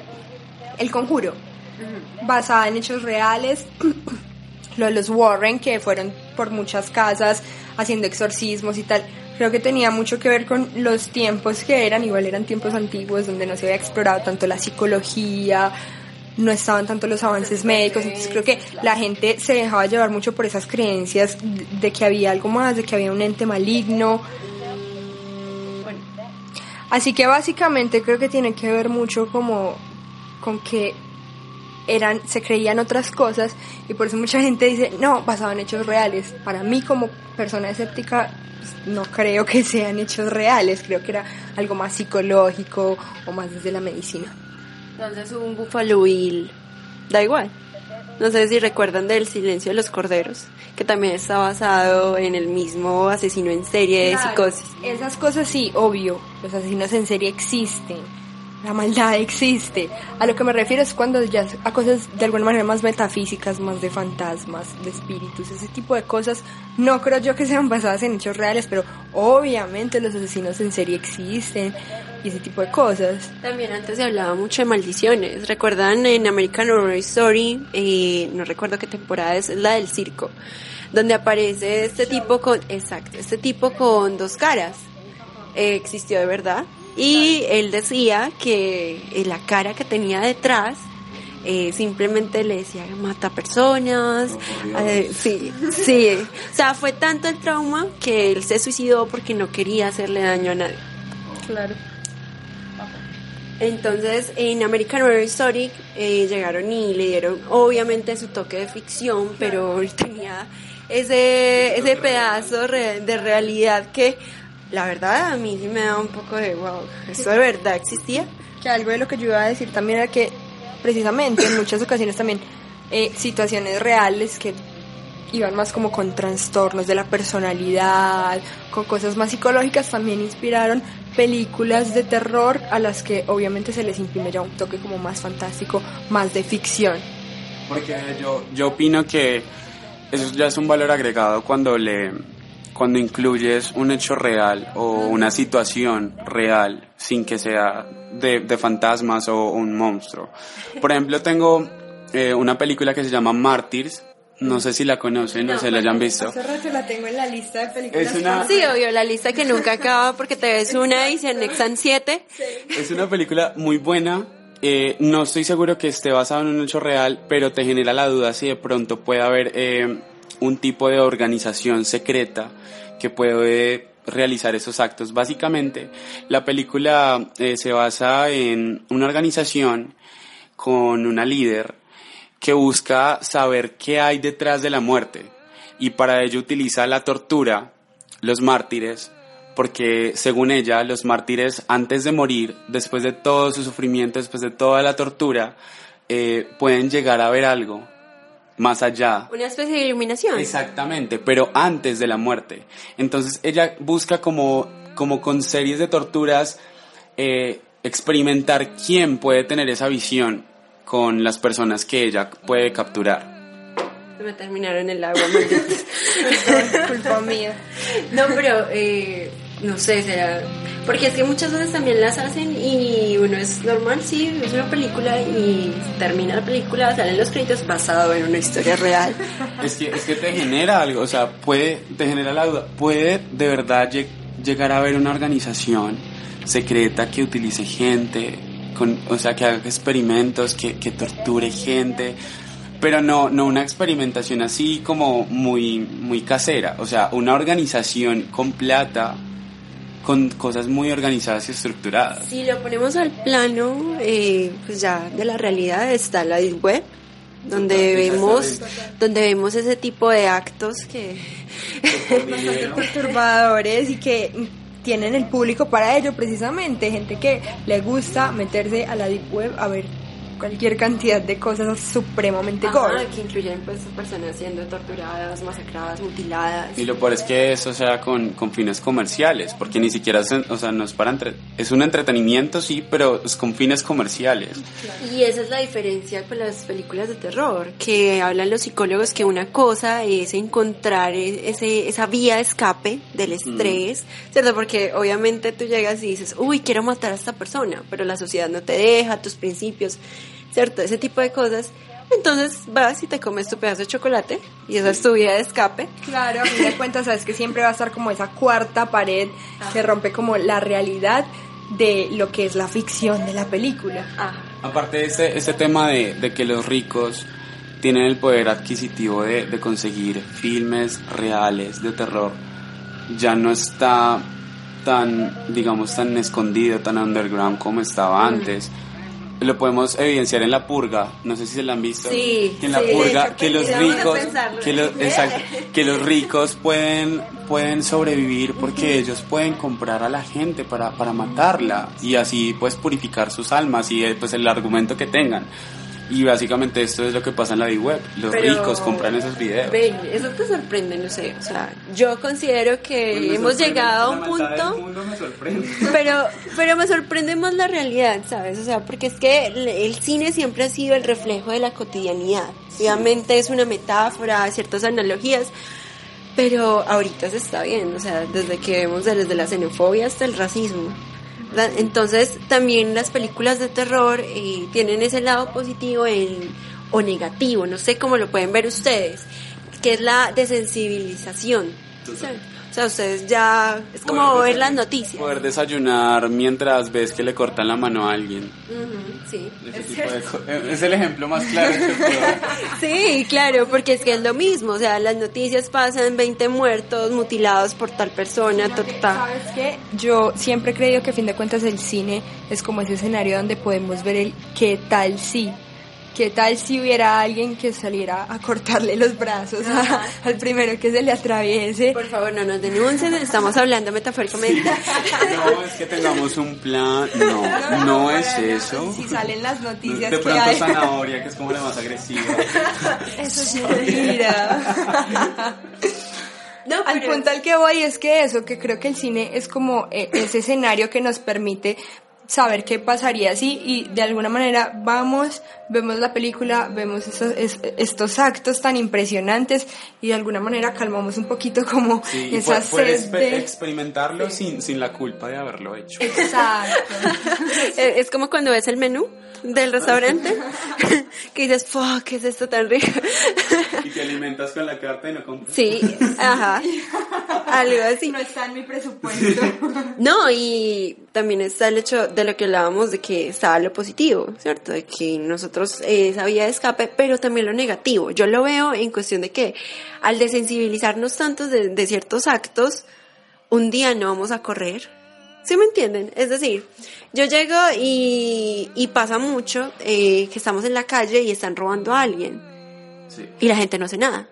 El Conjuro, basada en hechos reales, lo de los Warren que fueron por muchas casas haciendo exorcismos y tal. Creo que tenía mucho que ver con los tiempos que eran, igual eran tiempos antiguos donde no se había explorado tanto la psicología, no estaban tanto los avances médicos, entonces creo que la gente se dejaba llevar mucho por esas creencias de que había algo más, de que había un ente maligno. Así que básicamente creo que tiene que ver mucho como con que eran, se creían otras cosas y por eso mucha gente dice, no, basado en hechos reales. Para mí como persona escéptica pues, no creo que sean hechos reales, creo que era algo más psicológico o más desde la medicina. Entonces un Buffalo Bill, da igual. No sé si recuerdan del Silencio de los Corderos, que también está basado en el mismo asesino en serie de psicosis. Esas cosas sí, obvio, los asesinos en serie existen la maldad existe. A lo que me refiero es cuando ya a cosas de alguna manera más metafísicas, más de fantasmas, de espíritus, ese tipo de cosas. No creo yo que sean basadas en hechos reales, pero obviamente los asesinos en serie existen y ese tipo de cosas. También antes se hablaba mucho de maldiciones. ¿Recuerdan en American Horror Story? Eh, no recuerdo qué temporada es, la del circo, donde aparece este tipo con, exacto, este tipo con dos caras. Eh, existió de verdad y él decía que eh, la cara que tenía detrás eh, simplemente le decía mata personas. Eh, sí, sí. O sea, fue tanto el trauma que él se suicidó porque no quería hacerle daño a nadie. Claro. Entonces, en American Horror Story llegaron y le dieron, obviamente, su toque de ficción, pero él tenía ese, ese pedazo de realidad que la verdad a mí sí me da un poco de wow, ¿esto de verdad existía? Que algo de lo que yo iba a decir también era que precisamente en muchas ocasiones también eh, situaciones reales que iban más como con trastornos de la personalidad, con cosas más psicológicas, también inspiraron películas de terror a las que obviamente se les imprime ya un toque como más fantástico, más de ficción. Porque yo, yo opino que eso ya es un valor agregado cuando le cuando incluyes un hecho real o una situación real sin que sea de, fantasmas o un monstruo. Por ejemplo, tengo eh, una película que se llama Martyrs. No sé si la conocen no, o se la hayan visto. Hace rato la tengo en la lista de películas. Es una... Sí, obvio, la lista que nunca acaba porque te ves una y se anexan siete. Es una película muy buena. Eh, no estoy seguro que esté basada en un hecho real, pero te genera la duda si de pronto puede haber eh, un tipo de organización secreta que puede realizar esos actos. Básicamente, la película eh, se basa en una organización con una líder que busca saber qué hay detrás de la muerte y para ello utiliza la tortura, los mártires, porque según ella, los mártires antes de morir, después de todo su sufrimiento, después de toda la tortura, eh, pueden llegar a ver algo más allá. Una especie de iluminación. Exactamente, pero antes de la muerte. Entonces ella busca como, como con series de torturas eh, experimentar quién puede tener esa visión con las personas que ella puede capturar. Me terminaron el agua, culpa mía. No, pero eh, no sé, será porque es que muchas veces también las hacen y uno es normal, sí, es una película y termina la película, salen los créditos basado en una historia real. Es que, es que te genera algo, o sea, puede, te genera la duda, puede de verdad llegar a haber una organización secreta que utilice gente, con, o sea, que haga experimentos, que, que torture gente, pero no, no una experimentación así como muy, muy casera, o sea, una organización con plata con cosas muy organizadas y estructuradas. Si lo ponemos al plano, eh, pues ya de la realidad está la Deep Web, donde vemos, donde vemos ese tipo de actos que bastante perturbadores y que tienen el público para ello precisamente, gente que le gusta meterse a la Deep Web a ver cualquier cantidad de cosas supremamente gore. que incluyen pues personas siendo torturadas, masacradas, mutiladas. Y lo peor es que eso sea con, con fines comerciales, porque ni siquiera, o sea, no es para entre, es un entretenimiento sí, pero es con fines comerciales. Y esa es la diferencia con las películas de terror, que hablan los psicólogos que una cosa es encontrar e, ese, esa vía de escape del estrés, ¿cierto? Porque obviamente tú llegas y dices, uy, quiero matar a esta persona, pero la sociedad no te deja, tus principios ¿cierto? Ese tipo de cosas. Entonces vas y te comes tu pedazo de chocolate y esa es tu vía de escape. Claro, a fin de cuentas sabes que siempre va a estar como esa cuarta pared que rompe como la realidad de lo que es la ficción de la película. Aparte de ese, ese tema de, de, que los ricos tienen el poder adquisitivo de, de, conseguir filmes reales de terror, ya no está tan, digamos, tan escondido, tan underground como estaba antes lo podemos evidenciar en la purga, no sé si se la han visto. Sí, en la sí, purga hecho, que los ricos pensarlo. que exacto, que los ricos pueden pueden sobrevivir porque ellos pueden comprar a la gente para para matarla y así pues purificar sus almas y eh, pues el argumento que tengan. Y básicamente esto es lo que pasa en la Deep Web. Los Pero- ricos compran esos videos. Ven, eso te sorprende, no sé. O sea, yo considero que Pues hemos llegado a un maldad del punto. mundo me sorprende. Pero, pero me sorprende más la realidad, ¿sabes? O sea, porque es que el, el cine siempre ha sido el reflejo de la cotidianidad. Obviamente es una metáfora, ciertas analogías, pero ahorita se está viendo, o sea, desde que vemos desde la xenofobia hasta el racismo. Entonces, también las películas de terror eh, tienen ese lado positivo o negativo, no sé cómo lo pueden ver ustedes, que es la desensibilización. Total. O sea, ustedes ya, es como Poder ver las noticias. Poder desayunar mientras ves que le cortan la mano a alguien. Sí. Ese tipo de co- eh, es el ejemplo más claro que. Sí, claro, porque es que es lo mismo, o sea, las noticias pasan 20 muertos, mutilados por tal persona, ta, ta, ta. ¿Sabes qué? Yo siempre he creído que a fin de cuentas el cine es como ese escenario donde podemos ver el qué tal si. ¿Qué tal si hubiera alguien que saliera a cortarle los brazos a- al primero que se le atraviese? Por favor, no nos denuncien, estamos hablando metafóricamente. No, es que tengamos un plan. No, no es eso. Si salen las noticias De que pronto hay. zanahoria, que es como la más agresiva. Eso es mentira. No, Al punto al que voy es que eso, que creo que el cine es como eh, ese escenario que nos permite saber qué pasaría si y de alguna manera vamos, vemos la película, vemos esos, es- estos actos tan impresionantes y de alguna manera calmamos un poquito como Sí, esa pu- puedes sed exper- de... experimentarlo sin, sin la culpa de haberlo hecho. Exacto. Es como cuando ves el menú del restaurante, que dices, fuck, ¿qué es esto tan rico? Y te alimentas con la carta y no con... Sí, ajá, algo así. No está en mi presupuesto. No, y también está el hecho de lo que hablábamos de que estaba lo positivo, ¿cierto? De que nosotros eh, de escape, pero también lo negativo. Yo lo veo en cuestión de que al desensibilizarnos tanto de, de ciertos actos, un día no vamos a correr. ¿Sí me entienden? Es decir, yo llego y, y pasa mucho eh, que estamos en la calle y están robando a alguien Sí. y la gente no hace nada.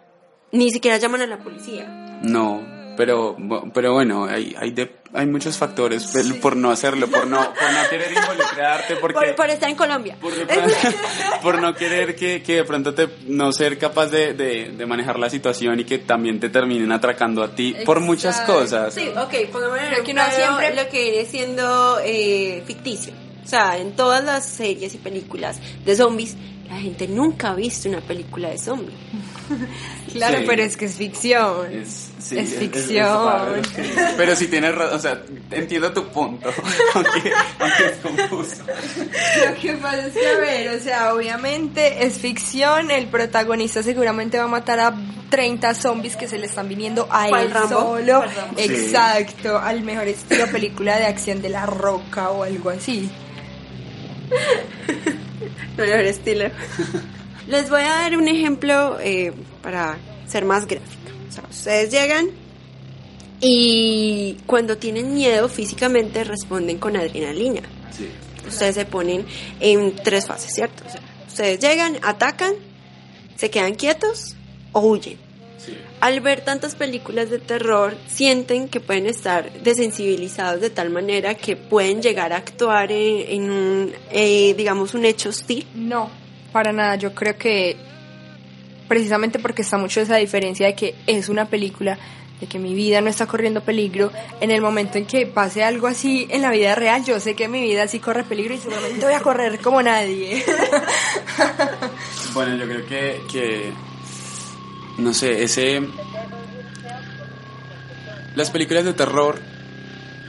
Ni siquiera llaman a la policía. No, pero, pero bueno, hay, hay, de- hay muchos factores por no hacerlo, por no, por no querer involucrarte, porque... Por, por estar en Colombia. Por, no querer que, que de pronto te, no ser capaz de, de, de manejar la situación y que también te terminen atracando a ti por muchas cosas. Sí, ok, pongámoslo en que uno siempre- lo que viene siendo eh, ficticio. O sea, en todas las series y películas de zombies, la gente nunca ha visto una película de zombies. Claro, Sí. pero es que es ficción. Es, sí, Es es- ficción. es pero si tienes razón, o sea, entiendo tu punto, aunque, aunque es confuso. Lo que pasa es que, a ver, o sea, obviamente es ficción, el protagonista seguramente va a matar a 30 zombies que se le están viniendo a ¿Cuál él Rambo? solo. Exacto, al mejor estilo película de acción de la roca o algo así. Mejor estilo. Les voy a dar un ejemplo eh, para ser más gráfica. Sea, ustedes llegan y cuando tienen miedo físicamente responden con adrenalina. Sí. Ustedes se ponen en tres fases, ¿cierto? O sea, ustedes llegan, atacan, se quedan quietos o huyen. Sí. Al ver tantas películas de terror, sienten que pueden estar desensibilizados de tal manera que pueden llegar a actuar en, en un, eh, digamos, un hecho hostil. No, para nada, yo creo que precisamente porque está mucho esa diferencia de que es una película, de que mi vida no está corriendo peligro, en el momento en que pase algo así en la vida real, yo sé que mi vida sí corre peligro y seguramente voy a correr como nadie. Bueno, yo creo que, que no sé, ese... Las películas de terror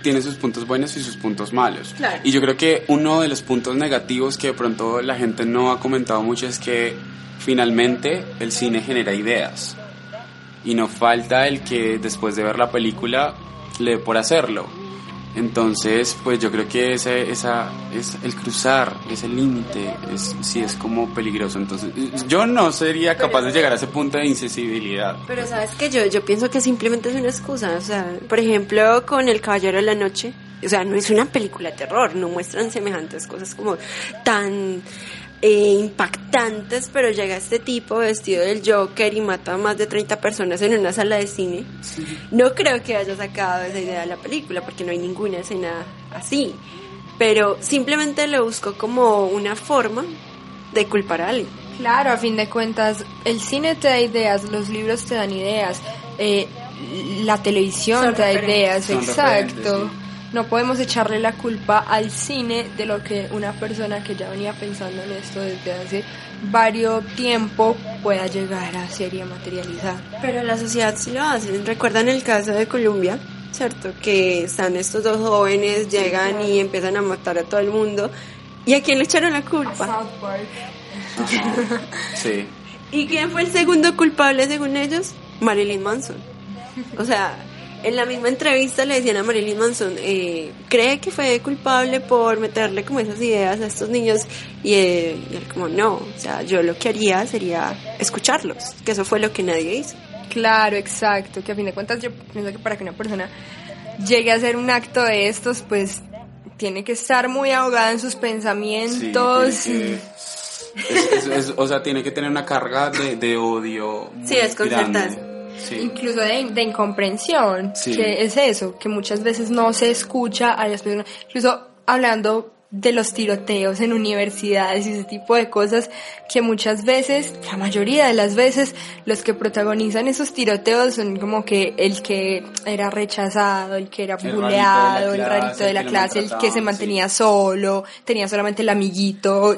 tienen sus puntos buenos y sus puntos malos. Claro. Y yo creo que uno de los puntos negativos que de pronto la gente no ha comentado mucho es que finalmente el cine genera ideas. Y no falta el que después de ver la película le dé por hacerlo. Entonces, pues yo creo que ese, esa, es el cruzar ese límite es, sí es como peligroso. Entonces, yo no sería capaz de llegar a ese punto de insensibilidad. Pero sabes que yo, yo pienso que simplemente es una excusa. O sea, por ejemplo, con El Caballero de la Noche, o sea, no es una película de terror, no muestran semejantes cosas como tan eh, impactantes, pero llega este tipo vestido del Joker y mata a más de 30 personas en una sala de cine. No creo que haya sacado esa idea de la película, porque no hay ninguna escena así. Pero simplemente lo buscó como una forma de culpar a alguien. Claro, a fin de cuentas, el cine te da ideas, los libros te dan ideas, eh, la televisión Son te da ideas, Son exacto. No podemos echarle la culpa al cine de lo que una persona que ya venía pensando en esto desde hace varios tiempo pueda llegar a ser y a materializar. Pero la sociedad sí lo hace. ¿Recuerdan el caso de Colombia? ¿Cierto? Que están estos dos jóvenes, llegan y empiezan a matar a todo el mundo. ¿Y a quién le echaron la culpa? Ajá. Sí. ¿Y quién fue el segundo culpable según ellos? Marilyn Manson. O sea, en la misma entrevista le decían a Marilyn Manson, eh, ¿cree que fue culpable por meterle como esas ideas a estos niños? Y, eh, y él como, no, o sea, yo lo que haría sería escucharlos, que eso fue lo que nadie hizo. Claro, exacto, que a fin de cuentas yo pienso que para que una persona llegue a hacer un acto de estos, pues tiene que estar muy ahogada en sus Sí, pensamientos. tiene que- es- es- es- o sea, tiene que tener una carga de, de odio. muy Sí, grande. Sí. incluso de, de incomprensión, Sí. que es eso, que muchas veces no se escucha a las personas, incluso hablando de los tiroteos en universidades y ese tipo de cosas, que muchas veces, la mayoría de las veces, los que protagonizan esos tiroteos son como que el que era rechazado, el que era El rarito de la buleado, el rarito de la clase, el que se mantenía solo, tenía solamente el amiguito,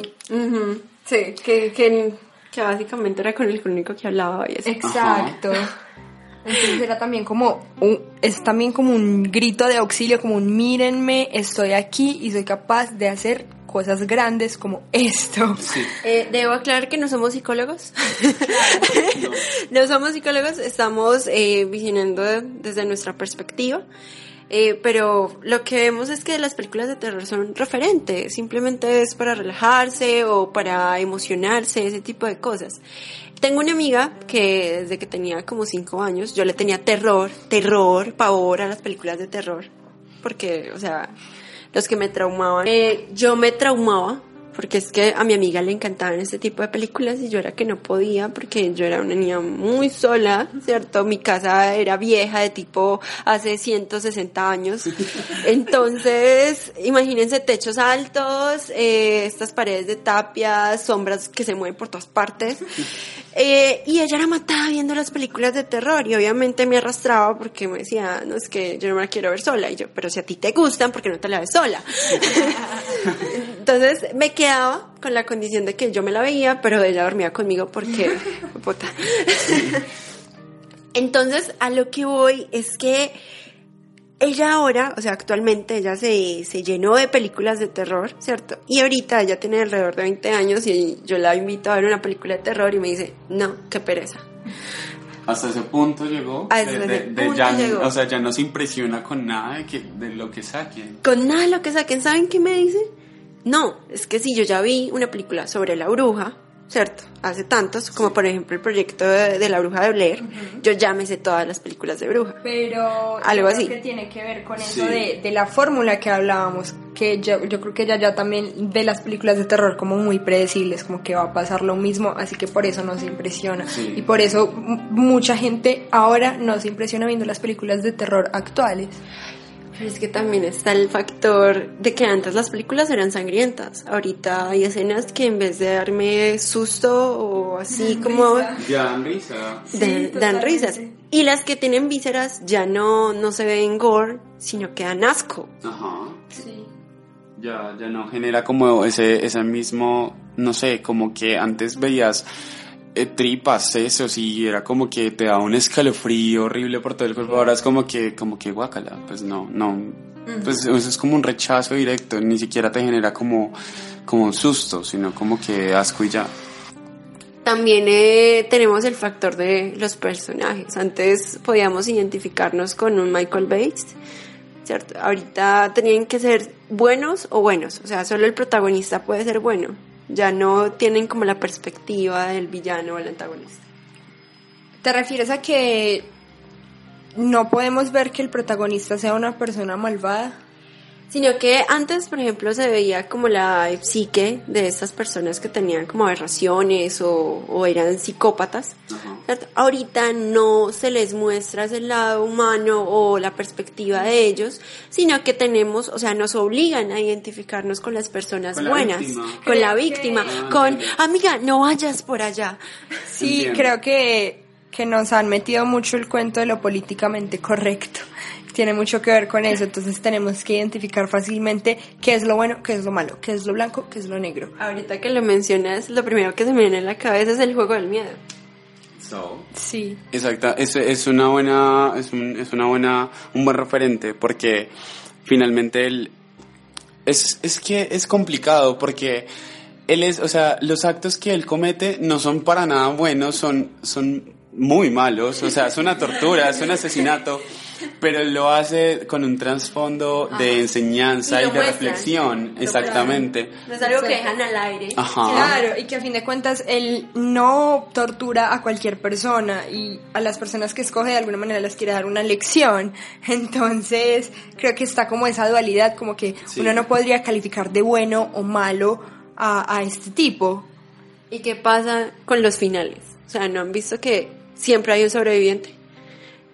Sí, que, que, que básicamente era con el único que hablaba y así. Exacto. Entonces era también como un, es también como un grito de auxilio, como un mírenme, estoy aquí y soy capaz de hacer cosas grandes como esto. Sí. Eh, debo aclarar que no somos psicólogos. no somos psicólogos, estamos eh, visionando desde nuestra perspectiva. Eh, pero lo que vemos es que las películas de terror son referentes, simplemente es para relajarse o para emocionarse, ese tipo de cosas. Tengo una amiga que desde que tenía como cinco años, yo le tenía terror, terror, pavor a las películas de terror, porque, o sea, los que me traumaban, eh, yo me traumaba porque es que a mi amiga le encantaban este tipo de películas y yo era que no podía porque yo era una niña muy sola, ¿cierto? Mi casa era vieja de tipo hace 160 años. Entonces, imagínense techos altos, eh, estas paredes de tapia, sombras que se mueven por todas partes. Eh, y ella era matada viendo las películas de terror y obviamente me arrastraba porque me decía, no es que yo no me la quiero ver sola. Y yo, pero si a ti te gustan, ¿por qué no te la ves sola? Entonces me quedaba con la condición de que yo me la veía, pero ella dormía conmigo porque... puta. Entonces a lo que voy es que ella ahora, o sea, actualmente ella se, se llenó de películas de terror, ¿cierto? Y ahorita ella tiene alrededor de 20 años y yo la invito a ver una película de terror y me dice, no, qué pereza. Hasta ese punto llegó. Hasta de- ese de- de punto ya, llegó. O sea, ya no se impresiona con nada de, que, de lo que saquen. Con nada de lo que saquen, ¿saben qué me dice? No, es que si yo ya vi una película sobre la bruja, ¿cierto? Hace tantos, como por ejemplo el proyecto de, de la bruja de Blair, yo ya me sé todas las películas de bruja. Pero Algo así. que tiene que ver con Sí. eso de, de la fórmula que hablábamos, que yo, yo creo que ella ya también ve las películas de terror como muy predecibles, como que va a pasar lo mismo, así que por eso no se impresiona. Sí. Y por eso mucha gente ahora no se impresiona viendo las películas de terror actuales. Pero es que también está el factor de que antes las películas eran sangrientas. Ahorita hay escenas que en vez de darme susto o así como Ya dan risa. Sí, dan, risas. Y las que tienen vísceras ya no, no se ven gore, sino que dan asco. Ajá. Sí. Ya, ya no genera como ese, ese mismo, no sé, como que antes veías tripas, sesos y era como que te daba un escalofrío horrible por todo el cuerpo. Ahora es como que, como que guácala, pues no, no. Pues eso es como un rechazo directo, ni siquiera te genera como, como un susto, sino como que asco y ya. También eh, tenemos el factor de los personajes. Antes podíamos identificarnos con un Michael Bates, ¿cierto? Ahorita tenían que ser buenos o buenos. O sea, solo el protagonista puede ser bueno. Ya no tienen como la perspectiva del villano o el antagonista. ¿Te refieres a que no podemos ver que el protagonista sea una persona malvada? Sino que antes, por ejemplo, se veía como la psique de estas personas que tenían como aberraciones o, o eran psicópatas. Ahorita no se les muestra ese lado humano o la perspectiva de ellos, sino que tenemos, o sea, nos obligan a identificarnos con las personas Con la buenas, víctima. con la víctima, Ah, con, ok. amiga, no vayas por allá. Sí, Entiendo. creo que, que nos han metido mucho el cuento de lo políticamente correcto. Tiene mucho que ver con eso, entonces tenemos que identificar fácilmente qué es lo bueno, qué es lo malo, qué es lo blanco, qué es lo negro. Ahorita que lo mencionas, lo primero que se me viene a la cabeza es el juego del miedo. So. Sí. Exacto, es, es una buena, es, un, es una buena, un buen referente porque finalmente él, es, es que es complicado porque él es, o sea, los actos que él comete no son para nada buenos, son, son muy malos, o sea, es una tortura, es un asesinato, pero lo hace con un trasfondo de enseñanza Y de muestran. reflexión, exactamente. No es algo que dejan al aire. Ajá. Claro, y que a fin de cuentas él no tortura a cualquier persona y a las personas que escoge de alguna manera les quiere dar una lección. Entonces creo que está como esa dualidad, como que Sí. uno no podría calificar de bueno o malo a, a este tipo. ¿Y qué pasa con los finales? O sea, ¿no han visto que siempre hay un sobreviviente?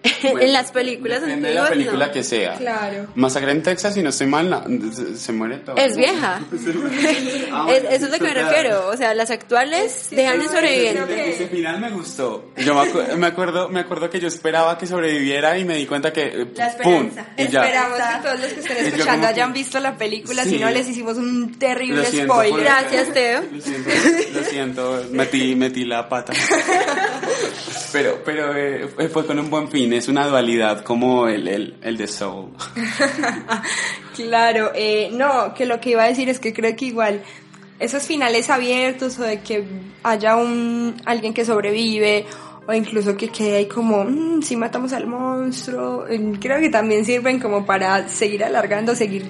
en las películas Depende de la película no. que sea. Claro. Masacre en Texas, si no estoy mal, se, se muere todo. Es vieja. Ah, Es- eso es lo que me refiero. O sea, las actuales dejan creo que- Ese final me gustó. Yo me, acu- me acuerdo, me acuerdo que yo esperaba que sobreviviera y me di cuenta que eh, La ¡pum! esperanza. Y ya. Esperamos que todos los que estén escuchando que- hayan visto la película, Sí. si no les hicimos un terrible spoiler. Gracias, Teo. Lo siento, lo siento, metí, metí la pata. Pero, pero eh, fue- fue con un buen fin, es una dualidad como el, el, el de Soul. Claro, eh, no, que lo que iba a decir es que creo que igual esos finales abiertos o de que haya un alguien que sobrevive o incluso que quede ahí como "Mm, si matamos al monstruo, eh, creo que también sirven como para seguir alargando, seguir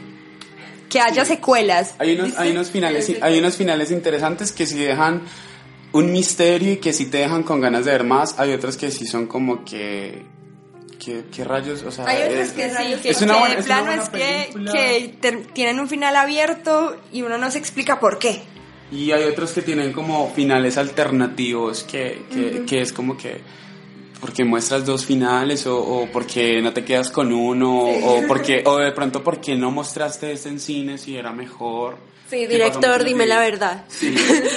que haya secuelas. Hay unos, hay unos finales, hay unos finales interesantes que sí dejan un misterio y que sí te dejan con ganas de ver más. Hay otros que sí son como que, que, ¿qué rayos, o sea, Hay otros es- que sí, que, es una que buena- de es una plano buena es que, que tienen un final abierto y uno no se explica por qué. Y hay otros que tienen como finales alternativos que, que, que es como que porque muestras dos finales o, o porque no te quedas con uno o porque o de pronto porque no mostraste este en cine si era mejor. Sí, ¿Qué pasa director, dime que- la verdad. Sí,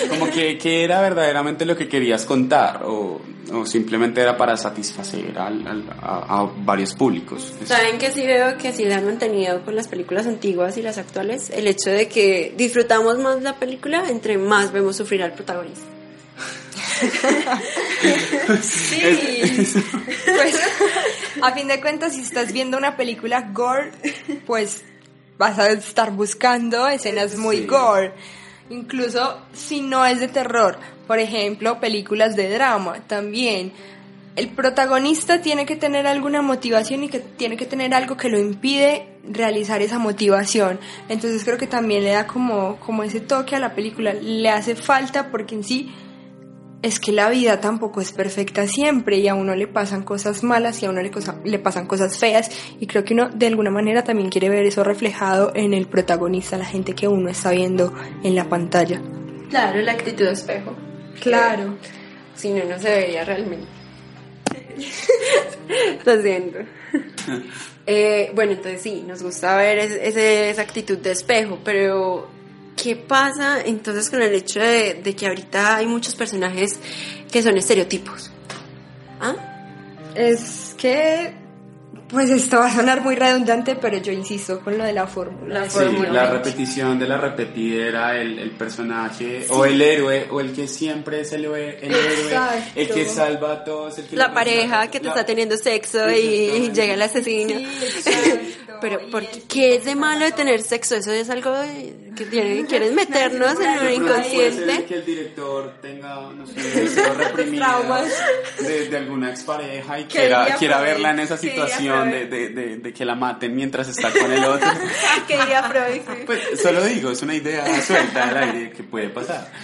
como que, que era verdaderamente lo que querías contar o, o simplemente era para satisfacer al- al- a, a varios públicos. ¿Saben que sí veo que sí le han mantenido con las películas antiguas y las actuales? El hecho de que disfrutamos más la película entre más vemos sufrir al protagonista. Sí, pues a fin de cuentas si estás viendo una película gore, pues vas a estar buscando escenas muy Sí. gore. Incluso si no es de terror, por ejemplo, películas de drama también. El protagonista tiene que tener alguna motivación y que tiene que tener algo que lo impide realizar esa motivación. Entonces creo que también le da como, como ese toque a la película. Le hace falta porque en sí es que la vida tampoco es perfecta siempre y a uno le pasan cosas malas y a uno le, cosa- le pasan cosas feas y creo que uno de alguna manera también quiere ver eso reflejado en el protagonista, la gente que uno está viendo en la pantalla. Claro, la actitud de espejo. Claro. Si no, no se vería realmente. Lo siento. Eh, bueno, entonces sí, nos gusta ver es- ese- esa actitud de espejo, pero ¿qué pasa entonces con el hecho de, de que ahorita hay muchos personajes que son estereotipos? ¿Ah? Es que, pues esto va a sonar muy redundante, pero yo insisto con lo de la fórmula. La Sí, la repetición de la repetidera, el, el personaje, o el héroe, o el que siempre es el, héroe, el héroe, Exacto. el que salva a todos, el que La pareja que te La- está teniendo sexo y llega el asesino. Sí. Pero, Y ¿por el qué, es de malo de tener sexo? Eso es algo que tienen, quieren meternos en puede ser inconsciente. que el director tenga, no sé, Traumas. de, de alguna expareja y ¿Qué quiera, quiera Freud? verla en esa ¿Qué diría situación de, de, de, de que la maten mientras está con el otro. ¿Qué diría Freud? Sí. Pues solo digo, es una idea suelta al aire que puede pasar.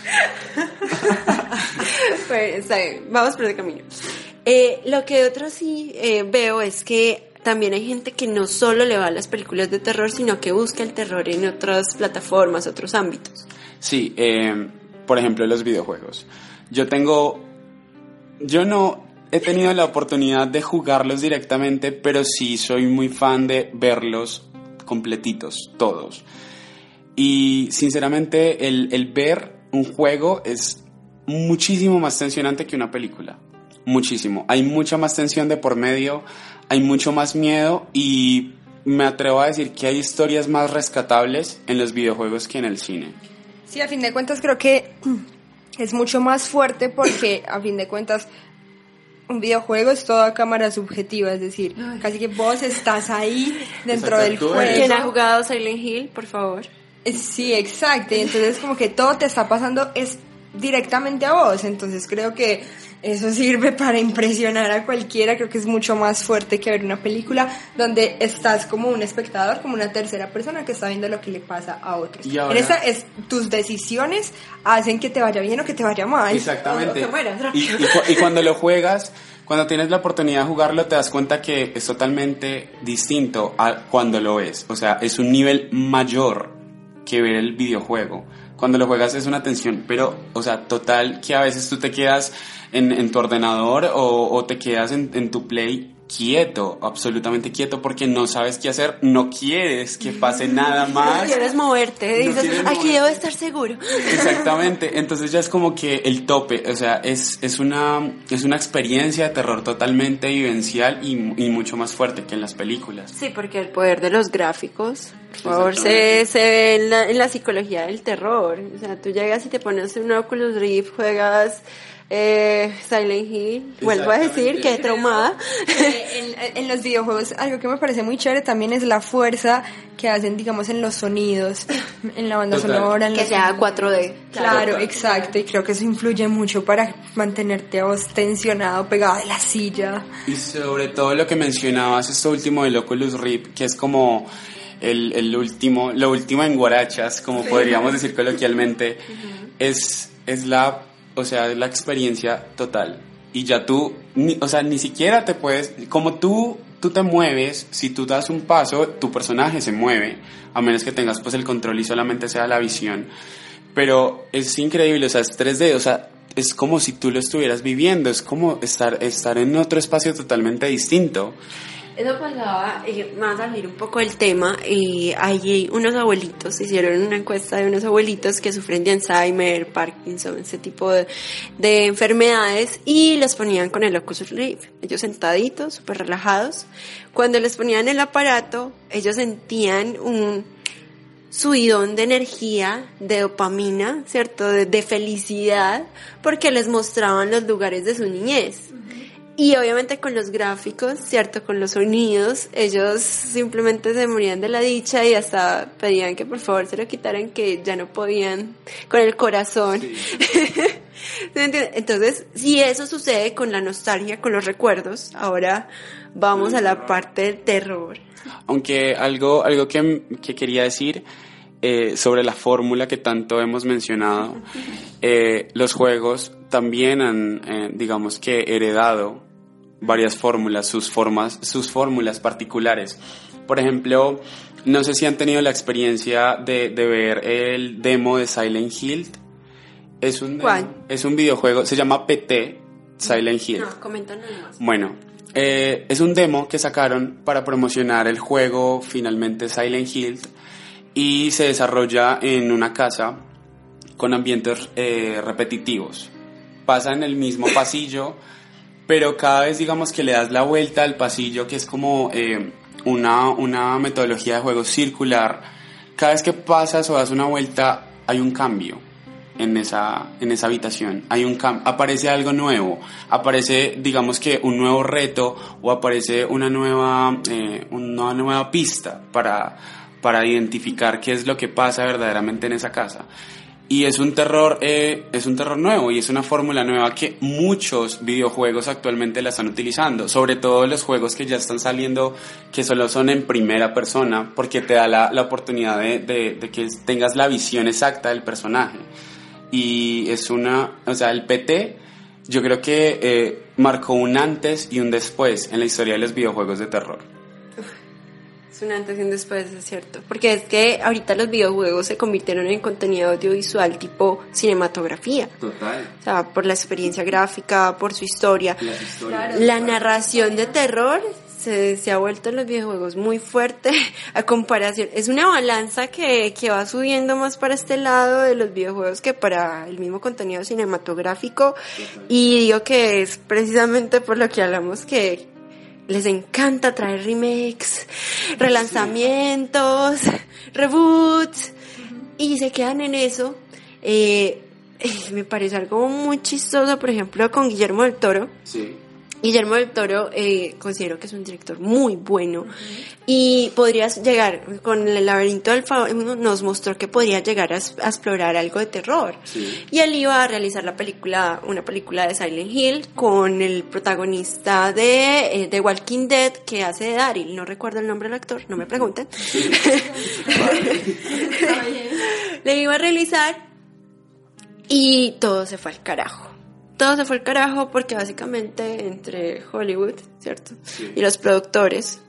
Pues, está bien, vamos por ese camino. Eh, lo que otro sí eh, veo es que también hay gente que no solo le va a las películas de terror, sino que busca el terror en otras plataformas, otros ámbitos. Sí, eh, por ejemplo, los videojuegos. Yo tengo, yo no he tenido la oportunidad de jugarlos directamente, pero sí soy muy fan de verlos completitos, todos. Y sinceramente el, el ver un juego es muchísimo más tensionante que una película. Muchísimo. Hay mucha más tensión de por medio, hay mucho más miedo y me atrevo a decir que hay historias más rescatables en los videojuegos que en el cine. Sí, a fin de cuentas creo que es mucho más fuerte porque a fin de cuentas un videojuego es toda cámara subjetiva, es decir, casi que vos estás ahí dentro del juego. ¿Quién ha jugado Silent Hill, por favor? Eh, Sí, exacto. Y entonces como que todo te está pasando es directamente a vos. Entonces creo que eso sirve para impresionar a cualquiera. Creo que es mucho más fuerte que ver una película donde estás como un espectador, como una tercera persona que está viendo lo que le pasa a otros. Y ahora- En esta es tus decisiones hacen que te vaya bien o que te vaya mal. Exactamente. O que mueras Y, y cu- y cuando lo juegas, cuando tienes la oportunidad de jugarlo, te das cuenta que es totalmente distinto a cuando lo ves. O sea, es un nivel mayor que ver el videojuego. Cuando lo juegas es una tensión, pero, o sea, total que a veces tú te quedas en, en tu ordenador o, o te quedas en, en tu play quieto, absolutamente quieto, porque no sabes qué hacer, no quieres que pase nada No más. quieres moverte, No dices, quieres aquí moverte". debo estar seguro. Exactamente, entonces ya es como que el tope, o sea, es, es, una, es una experiencia de terror totalmente vivencial y, y mucho más fuerte que en las películas. Sí, porque el poder de los gráficos, por favor, se, se ve en la, en la psicología del terror. O sea, tú llegas y te pones un Oculus Rift, juegas eh, Silent Hill, vuelvo a decir que traumada. Eh, en, en los videojuegos algo que me parece muy chévere también es la fuerza que hacen digamos en los sonidos en la banda Total. sonora en que los- sea 4D. claro Total. exacto y creo que eso influye mucho para mantenerte a vos tensionado pegado de la silla Y sobre todo lo que mencionabas, esto último del Oculus Rift, que es como el, el último, lo último en guarachas, como podríamos decir coloquialmente, es, es la, o sea, la experiencia total. Y ya tú, ni- o sea, ni siquiera te puedes, como tú, tú te mueves, si tú das un paso, tu personaje se mueve, a menos que tengas pues el control y solamente sea la visión. Pero es increíble, o sea, es 3D, o sea, es como si tú lo estuvieras viviendo, es como estar, estar en otro espacio totalmente distinto. Eso pasaba, eh, vamos a salir un poco del tema, hay unos abuelitos, hicieron una encuesta de unos abuelitos que sufren de Alzheimer, Parkinson, ese tipo de, de enfermedades, y los ponían con el Oculus Rift, ellos sentaditos, súper relajados. Cuando les ponían el aparato, ellos sentían un subidón de energía, de dopamina, ¿cierto? De, de felicidad, porque les mostraban los lugares de su niñez. Y obviamente con los gráficos, ¿cierto? Con los sonidos, ellos simplemente se morían de la dicha y hasta pedían que por favor se lo quitaran, que ya no podían con el corazón. Entonces, si eso sucede con la nostalgia, con los recuerdos, ahora vamos a la parte del terror. Aunque algo, algo que, que quería decir eh, sobre la fórmula que tanto hemos mencionado, eh, los juegos también han, eh, digamos que, heredado varias fórmulas, sus formas, sus fórmulas particulares. Por ejemplo, no sé si han tenido la experiencia de, de ver el demo de Silent Hill. Es un, ¿Cuál? es un videojuego, se llama PT Silent Hill. No, más. Bueno, eh, es un demo que sacaron para promocionar el juego finalmente Silent Hill y se desarrolla en una casa con ambientes eh, repetitivos. Pasa en el mismo pasillo, pero cada vez digamos que le das la vuelta al pasillo, que es como eh, una, una metodología de juego circular. Cada vez que pasas o das una vuelta hay un cambio en esa, en esa habitación. Hay un aparece algo nuevo, aparece, digamos que un nuevo reto o aparece una nueva, eh, una nueva pista para, para identificar qué es lo que pasa verdaderamente en esa casa. Y es un terror, eh, es un terror nuevo y es una fórmula nueva que muchos videojuegos actualmente la están utilizando, sobre todo los juegos que ya están saliendo, que solo son en primera persona, porque te da la, oportunidad de, de- de que tengas la visión exacta del personaje. Y es una, o sea, el PT yo creo que eh, marcó un antes y un después en la historia de los videojuegos de terror. Es un antes y un después, es cierto. Porque es que ahorita los videojuegos se convirtieron en contenido audiovisual tipo cinematografía. Total. O sea, por la experiencia gráfica, por su historia. Las historias. La narración de terror se, se ha vuelto en los videojuegos muy fuerte a comparación. Es una balanza que, que va subiendo más para este lado de los videojuegos que para el mismo contenido cinematográfico. Y digo que es precisamente por lo que hablamos que les encanta traer remakes, relanzamientos, reboots, y se quedan en eso. Eh, me parece algo muy chistoso, por ejemplo, con Guillermo del Toro. Sí. Guillermo del Toro eh, considero que es un director muy bueno y podrías llegar con el laberinto del fauno nos mostró que podría llegar a, a explorar algo de terror Sí. y él iba a realizar la película una película de Silent Hill con el protagonista de eh, The Walking Dead que hace de Daryl no recuerdo el nombre del actor no me pregunten le iba a realizar y todo se fue al carajo. Todo se fue al carajo porque básicamente entre Hollywood, ¿cierto? Sí. Y los productores,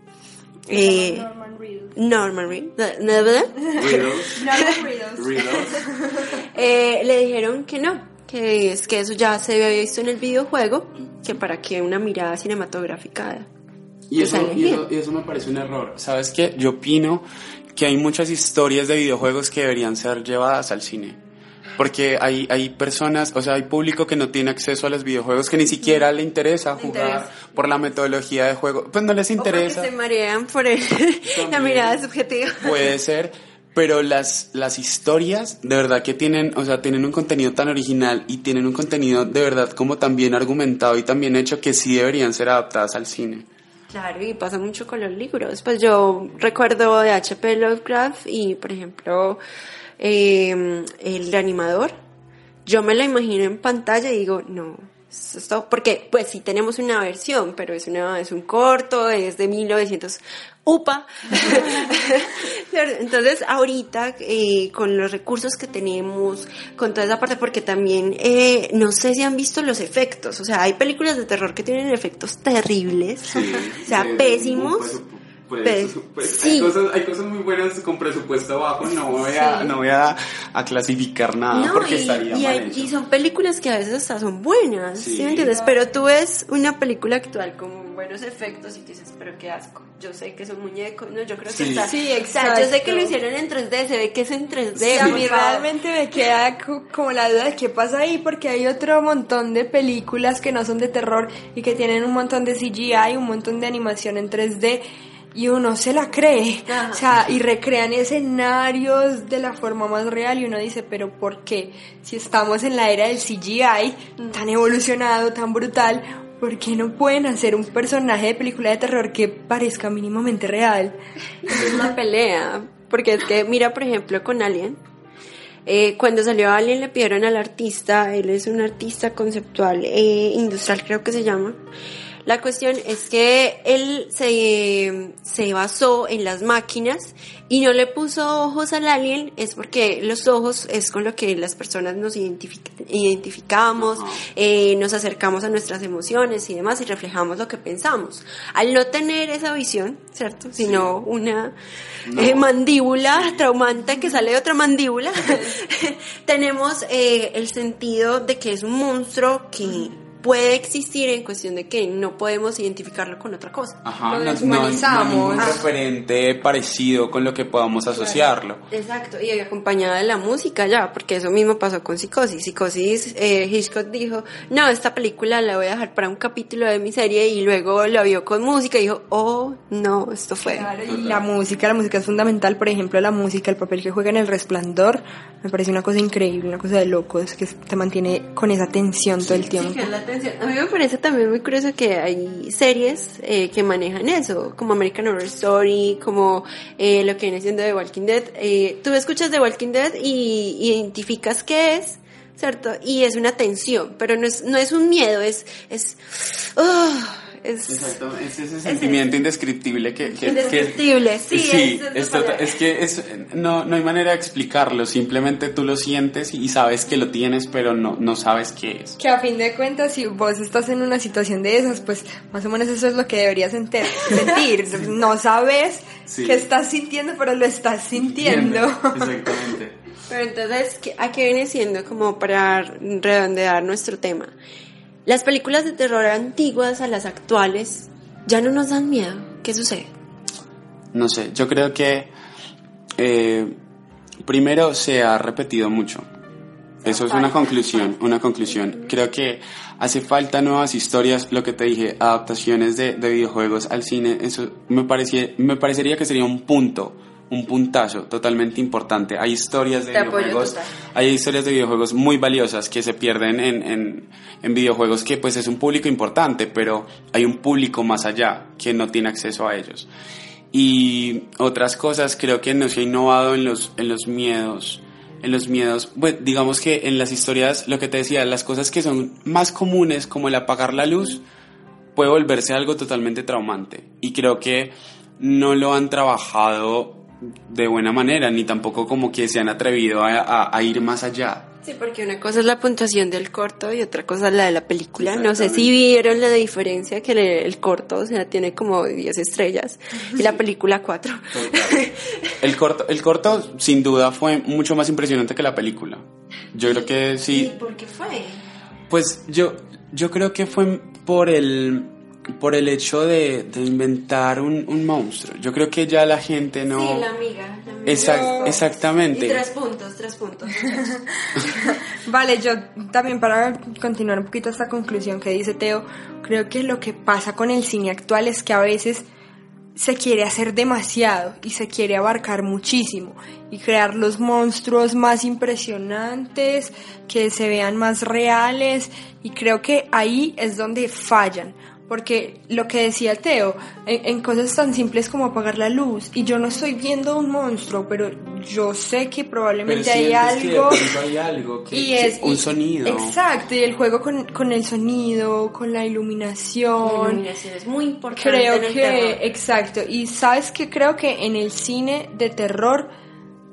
eh, Norman Reedus. Norman Reed, ¿no, verdad? Riddles. Norman Reedus. Eh, le dijeron que no, que es que eso ya se había visto en el videojuego, que para que una mirada cinematográfica Y eso, y, eso, y eso me parece un error. ¿Sabes qué? Yo opino que hay muchas historias de videojuegos que deberían ser llevadas al cine. Porque hay, hay personas, o sea, hay público que no tiene acceso a los videojuegos, que ni siquiera le interesa jugar interesa. por la metodología de juego. Pues no les O interesa. porque se marean por el- la mirada subjetiva. Puede ser, pero las, las historias de verdad que tienen, o sea, tienen un contenido tan original y tienen un contenido de verdad como tan bien argumentado y tan bien hecho que sí deberían ser adaptadas al cine. Claro, y pasa mucho con los libros. Pues yo recuerdo de H.P. Lovecraft y, por ejemplo, eh, el animador. Yo me lo imagino en pantalla y digo, no, esto es todo- porque pues sí tenemos una versión, pero es una es un corto, es de 1900 UPA. Entonces, ahorita eh, con los recursos que tenemos, con toda esa parte, porque también eh, no sé si han visto los efectos, o sea, hay películas de terror que tienen efectos terribles, o sea, pésimos. Pues, pues, sí. hay, cosas, hay cosas muy buenas con presupuesto bajo, no voy a, no voy a, a clasificar nada No, porque y, estaría y mal hay- hecho. y son películas que a veces hasta son buenas, ¿sí, Sí. me entiendes? Pero tú ves una película actual con buenos efectos y tú dices, pero qué asco. Yo sé que son muñecos, no, yo creo que Sí. está... Sí, o sea, yo sé exacto. que lo hicieron en 3D, se ve que es en 3D. Sí, a mí realmente me queda co- como la duda de qué pasa ahí porque hay otro montón de películas que no son de terror y que tienen un montón de CGI, un montón de animación en 3D y uno se la cree, Ajá. o sea, y recrean escenarios de la forma más real y uno dice, pero ¿por qué? Si estamos en la era del CGI tan evolucionado, tan brutal, ¿por qué no pueden hacer un personaje de película de terror que parezca mínimamente real? es una pelea. Porque es que, mira, por ejemplo, con Alien. eh, cuando salió Alien le pidieron al artista, él es un artista conceptual, eh, industrial creo que se llama. La cuestión es que él se, se basó en las máquinas y no le puso ojos al alien, es porque los ojos es con lo que las personas nos identific- identificamos, eh, nos acercamos a nuestras emociones y demás y reflejamos lo que pensamos. Al no tener esa visión, ¿cierto? Sino una No. eh, mandíbula traumante que sale de otra mandíbula, tenemos eh, el sentido de que es un monstruo que puede existir en cuestión de que no podemos identificarlo con otra cosa. Ajá, Lo no, no, no hay ningún Ah. referente parecido con lo que podamos asociarlo. Exacto, y acompañada de la música ya, porque eso mismo pasó con Psicosis. Psicosis, eh, Hitchcock dijo, no, esta película la voy a dejar para un capítulo de mi serie y luego la vio con música y dijo, oh, no, esto fue. Claro, y la música, la música es fundamental, por ejemplo, la música, el papel que juega en El Resplandor, me parece una cosa increíble, una cosa de locos, que te mantiene con esa tensión todo el tiempo. Sí, A mí me parece también muy curioso que hay series eh, que manejan eso, como American Horror Story, como eh, lo que viene siendo The Walking Dead. Eh, tú escuchas The Walking Dead y identificas qué es, ¿cierto? Y es una tensión, pero no es, no es un miedo, es, es, ah, Es, Exacto, es ese sentimiento indescriptible que... que- Indescriptible, sí, sí, esa es es, es que es, no, no hay manera de explicarlo, simplemente tú lo sientes y sabes que lo tienes, pero no, no sabes qué es. Que a fin de cuentas, si vos estás en una situación de esas, pues más o menos eso es lo que deberías sentir. No sabes Sí. qué estás sintiendo, pero lo estás sintiendo. Exactamente. Pero entonces, ¿qué- ¿a qué viene siendo como para redondear nuestro tema? Las películas de terror antiguas a las actuales ya no nos dan miedo. ¿Qué sucede? No sé, yo creo que eh, primero se ha repetido mucho. Eso es una conclusión, una conclusión. Creo que hace falta nuevas historias, lo que te dije, adaptaciones de, de videojuegos al cine, eso me, parecía, me parecería que sería un punto, un puntazo totalmente importante. Hay historias de Te videojuegos, hay historias de videojuegos muy valiosas que se pierden en, en, en videojuegos que pues es un público importante, pero hay un público más allá que no tiene acceso a ellos. Y otras cosas, creo que no se ha innovado en los, en los miedos. En los miedos, pues digamos que en las historias, lo que te decía, las cosas que son más comunes, como el apagar la luz, puede volverse algo totalmente traumante. Y creo que no lo han trabajado de buena manera, ni tampoco como que se han atrevido a, a- a ir más allá. Sí, porque una cosa es la puntuación del corto y otra cosa es la de la película. No sé si vieron la diferencia que el corto, o sea, tiene como 10 estrellas y la película 4. El corto, el corto, sin duda, fue mucho más impresionante que la película. Yo creo que sí. por qué fue? Pues yo, yo creo que fue por el, por el hecho de, de inventar un, un monstruo. Yo creo que ya la gente no... Sí, la amiga. la amiga. Exact- Y exactamente. tres puntos, tres puntos. Vale, yo también para continuar un poquito esta conclusión que dice Teo, creo que lo que pasa con el cine actual es que a veces se quiere hacer demasiado y se quiere abarcar muchísimo y crear los monstruos más impresionantes, que se vean más reales y creo que ahí es donde fallan. Porque lo que decía Teo, en, en cosas tan simples como apagar la luz, y yo no estoy viendo un monstruo, pero yo sé que probablemente hay que algo pronto hay algo, que- y que- es un y- sonido. Exacto, y el juego con, con el sonido, con la La iluminación. iluminación es muy importante. Creo en el que, terror. exacto, y sabes que creo que en el cine de terror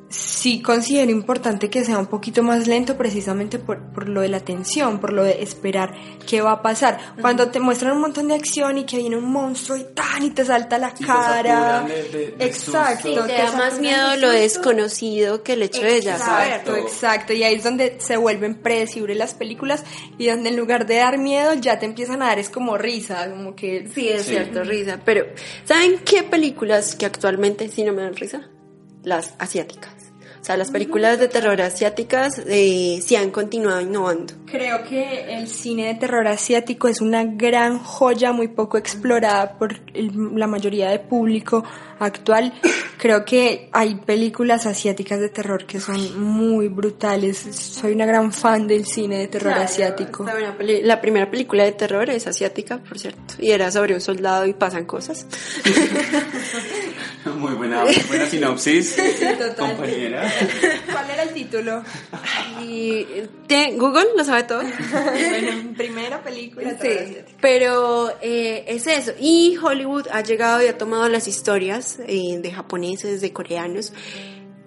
sí considero importante que sea un poquito más lento precisamente por, por lo de la tensión, por lo de esperar qué va a pasar. Cuando te muestran un montón de acción y que viene un monstruo y tan y te salta la cara. saturan de- de- de exacto. Sí, te te da más miedo lo desconocido que el hecho de ya saber. Exacto, exacto. Y ahí es donde se vuelven predecibles las películas y donde en lugar de dar miedo ya te empiezan a dar es como risa, como que... Sí, es Sí. cierto, risa. Pero, ¿saben qué películas que actualmente sí no me dan risa? Las asiáticas. Sea, las películas de terror asiáticas eh, sí han continuado innovando. Creo que el cine de terror asiático es una gran joya muy poco explorada por el- la mayoría de público actual. Creo que hay películas asiáticas de terror que son muy brutales. Soy una gran fan del cine de terror Claro, asiático. La primera película de terror es asiática, por cierto. Y era sobre un soldado y pasan cosas. Muy buena, muy buena sinopsis, total. compañera. ¿Cuál era el título? Y te- Google lo bueno, primera película Sí, pero eh, es eso. Y Hollywood ha llegado y ha tomado las historias eh, de japoneses, de coreanos,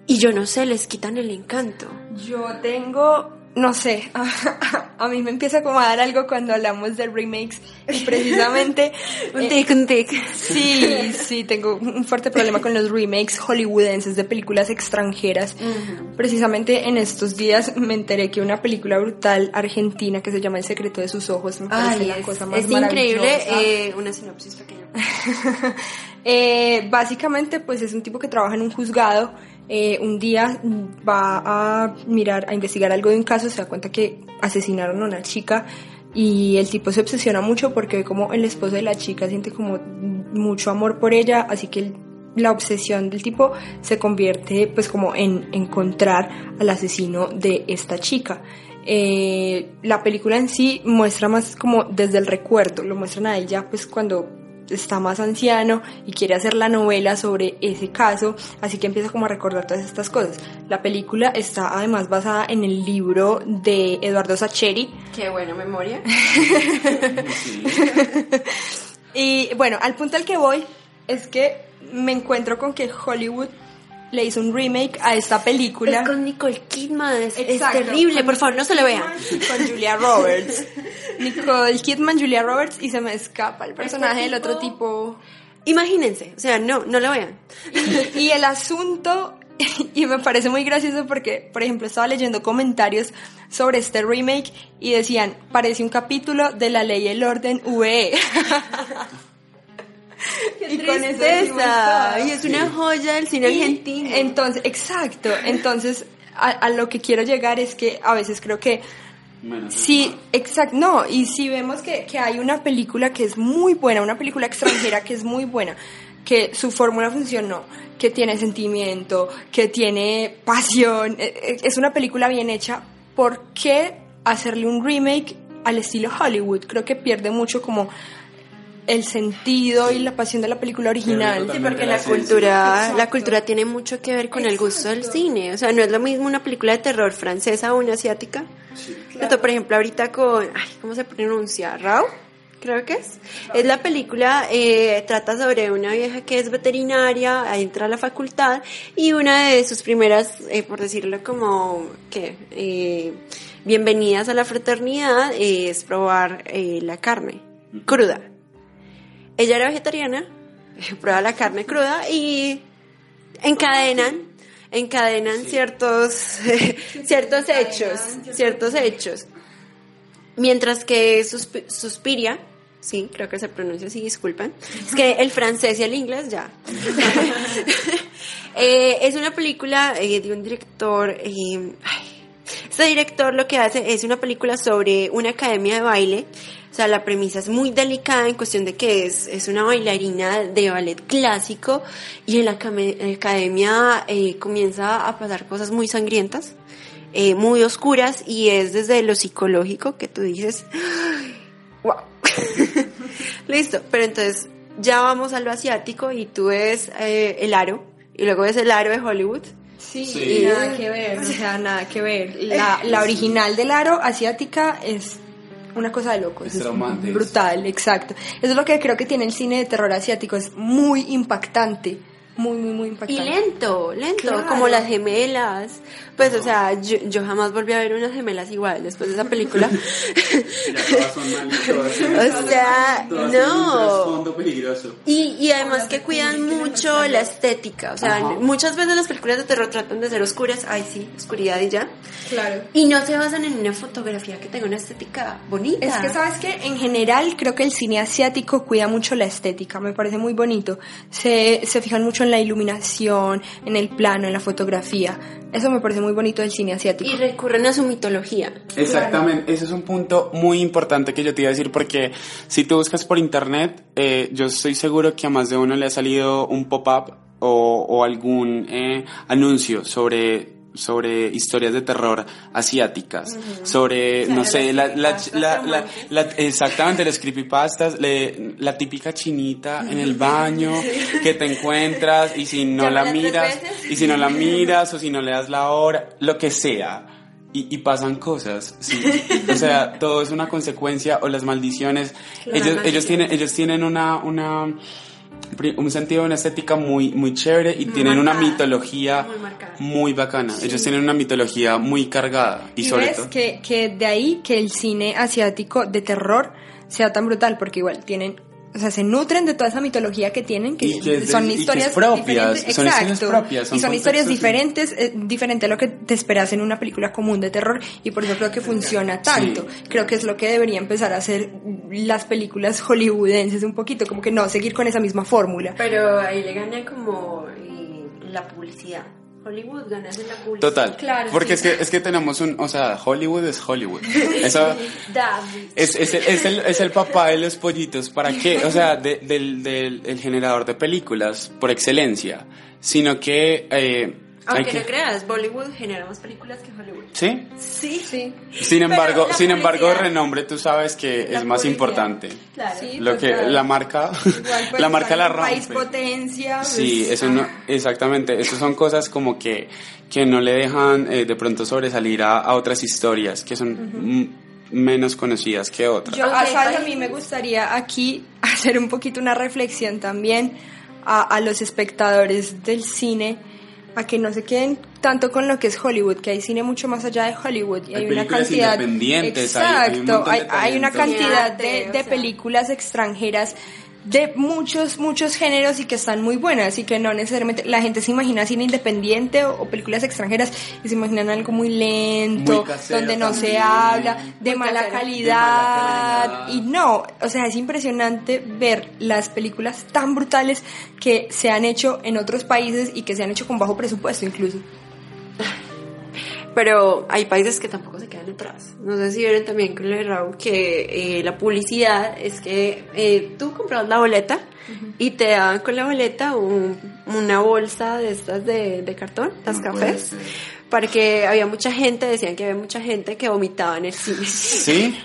y yo no sé, les quitan el encanto. Yo tengo, no sé, a, mí me empieza como a dar algo cuando hablamos de remakes y precisamente... Un eh, tic, un tic. Sí, sí, tengo un fuerte problema con los remakes hollywoodenses de películas extranjeras. Precisamente en estos días me enteré que una película brutal argentina que se llama El secreto de sus ojos me parece Ay, la es, cosa más es increíble. eh, una sinopsis pequeña. Eh, básicamente, pues es un tipo que trabaja en un juzgado. Eh, un día va a mirar, a investigar algo de un caso, se da cuenta que asesinaron a una chica y el tipo se obsesiona mucho porque ve como el esposo de la chica siente como mucho amor por ella, así que la obsesión del tipo se convierte pues como en encontrar al asesino de esta chica. Eh, la película en sí muestra más como desde el recuerdo, lo muestran a ella pues cuando está más anciano y quiere hacer la novela sobre ese caso, así que empieza como a recordar todas estas cosas. La película está además basada en el libro de Eduardo Sacheri, Qué buena memoria. Y bueno, al punto al que voy es que me encuentro con que Hollywood le hizo un remake a esta película. Es con Nicole Kidman, es, terrible, por favor, no se lo vean. Con Julia Roberts. Nicole Kidman, Julia Roberts y se me escapa el personaje del otro tipo. Imagínense, o sea, no, no lo vean. Y, y el asunto, y me parece muy gracioso porque, por ejemplo, estaba leyendo comentarios sobre este remake y decían, parece un capítulo de La Ley y el Orden E". Y con tristeza. Y es una joya del cine Y argentino. Entonces, exacto. Entonces, a, a lo que quiero llegar es que a veces creo que Menos Sí, exacto, no, y si vemos que, que hay una película que es muy buena, una película extranjera que es muy buena, que su fórmula funcionó, que tiene sentimiento, que tiene pasión, eh, eh, es una película bien hecha, ¿por qué hacerle un remake al estilo Hollywood? Creo que pierde mucho como el sentido y la pasión de la película original. Sí, porque la cultura, la cultura tiene mucho que ver con el gusto del cine. O sea, no es lo mismo una película de terror francesa o una asiática. Por ejemplo, ahorita con, ay, ¿cómo se pronuncia? Rao, creo que es. Es la película, eh, trata sobre una vieja que es veterinaria, entra a la facultad y una de sus primeras, eh, por decirlo como, que eh, bienvenidas a la fraternidad es probar eh, la carne cruda. Ella era vegetariana, prueba la carne cruda y encadenan, encadenan ciertos, ciertos hechos, ciertos hechos. Mientras que Susp- Suspiria, sí, creo que se pronuncia así, disculpen, es que el francés y el inglés ya. Eh, es una película eh, de un director, eh, ay, este director lo que hace es una película sobre una academia de baile. O sea, la premisa es muy delicada en cuestión de que es, es una bailarina de ballet clásico y en la academia eh, comienza a pasar cosas muy sangrientas, eh, muy oscuras y es desde lo psicológico que tú dices, wow. Listo, pero entonces ya vamos a lo asiático y tú ves eh, el aro y luego ves el aro de Hollywood. Sí, Sí. y nada que ver, o sea, nada que ver. La, la original del aro asiática es una cosa de locos. Es brutal, exacto. Eso es lo que creo que tiene el cine de terror asiático, es muy impactante. Muy, muy, muy Y impactante. lento, lento, Claro. como las gemelas. Pues, o sea, yo, yo jamás volví a ver unas gemelas igual después de esa película. Ya todas son malitas. O sea, Todas un no. trasfondo peligroso. Y, y además que cuidan mucho la estética. O sea, Ajá. muchas veces las películas de terror tratan de ser oscuras. Ay, sí, oscuridad y ya. Claro. Y no se basan en una fotografía que tenga una estética bonita. Es que sabes que en general creo que el cine asiático cuida mucho la estética, me parece muy bonito. Se, se fijan mucho en la iluminación, en el plano, en la fotografía. Eso me parece muy bonito del cine asiático. Y recurren a su mitología. Exactamente, ese es un punto muy importante que yo te iba a decir porque si tú buscas por internet, eh, yo estoy seguro que a más de uno le ha salido un pop-up o, o algún eh, anuncio sobre sobre historias de terror asiáticas, sobre, no sé, la, la, la, la- la- exactamente, los creepypastas, le- la típica chinita en el baño que te encuentras y si no la miras, y si no la miras o si no le das la hora, lo que sea. Y, y pasan cosas, sí. O sea, todo es una consecuencia o las maldiciones. ellos, ellos tienen, ellos tienen una, una, un sentido, una estética muy, muy chévere y tienen una mitología muy bacana. Ellos tienen una mitología muy cargada y, Y sobre ves todo. que, que de ahí que el cine asiático de terror sea tan brutal, porque igual tienen, o sea, se nutren de toda esa mitología que tienen, que, Y que es de- son y que historias propias, diferentes, son historias propias, son y son historias diferentes, eh, diferente a lo que te esperas en una película común de terror, y por eso creo que funciona tanto. Creo que es lo que debería empezar a hacer las películas hollywoodenses un poquito, como que no seguir con esa misma fórmula. Pero ahí le gana como la publicidad. Hollywood ganas en la publicidad. Total. Claro, Porque sí. es que, es que tenemos un, o sea, Hollywood es Hollywood. Es, es, el, es, el, es el papá de los pollitos. ¿Para qué? O sea, de- del, del el generador de películas por excelencia. Sino que. Eh, Aunque que- no creas, Bollywood genera más películas que Hollywood. ¿Sí? Sí, sí. Sin embargo, sin embargo, renombre tú sabes que La es más publicidad. importante. Claro. Sí, Lo que la marca, Igual, pues, la marca la país rompe. potencia. Sí, pues, eso no, ajá. exactamente, eso son cosas como que, que no le dejan eh, de pronto sobresalir a, a otras historias, que son mm, menos conocidas que otras. Yo, a, mí me gustaría aquí hacer un poquito una reflexión también a, a los espectadores del cine, a que no se queden tanto con lo que es Hollywood, que hay cine mucho más allá de Hollywood y Hay hay, una cantidad independientes, hay- hay un exacto, hay, hay una cantidad de, de películas extranjeras de muchos, muchos géneros y que están muy buenas y que no necesariamente la gente se imagina cine independiente o, o películas extranjeras y se imaginan algo muy lento, Muy casero donde no se habla, de Muy mala casero. calidad, De mala calidad. y no, o sea, es impresionante ver las películas tan brutales que se han hecho en otros países y que se han hecho con bajo presupuesto incluso. Pero hay países que tampoco se quedan atrás. No sé si vieron también con lo de Raúl que eh, la publicidad es que eh, tú comprabas la boleta y te daban con la boleta un- una bolsa de estas de, de cartón, las No cafés, ser. para que había mucha gente, decían que había mucha gente que vomitaba en el cine. ¿Sí?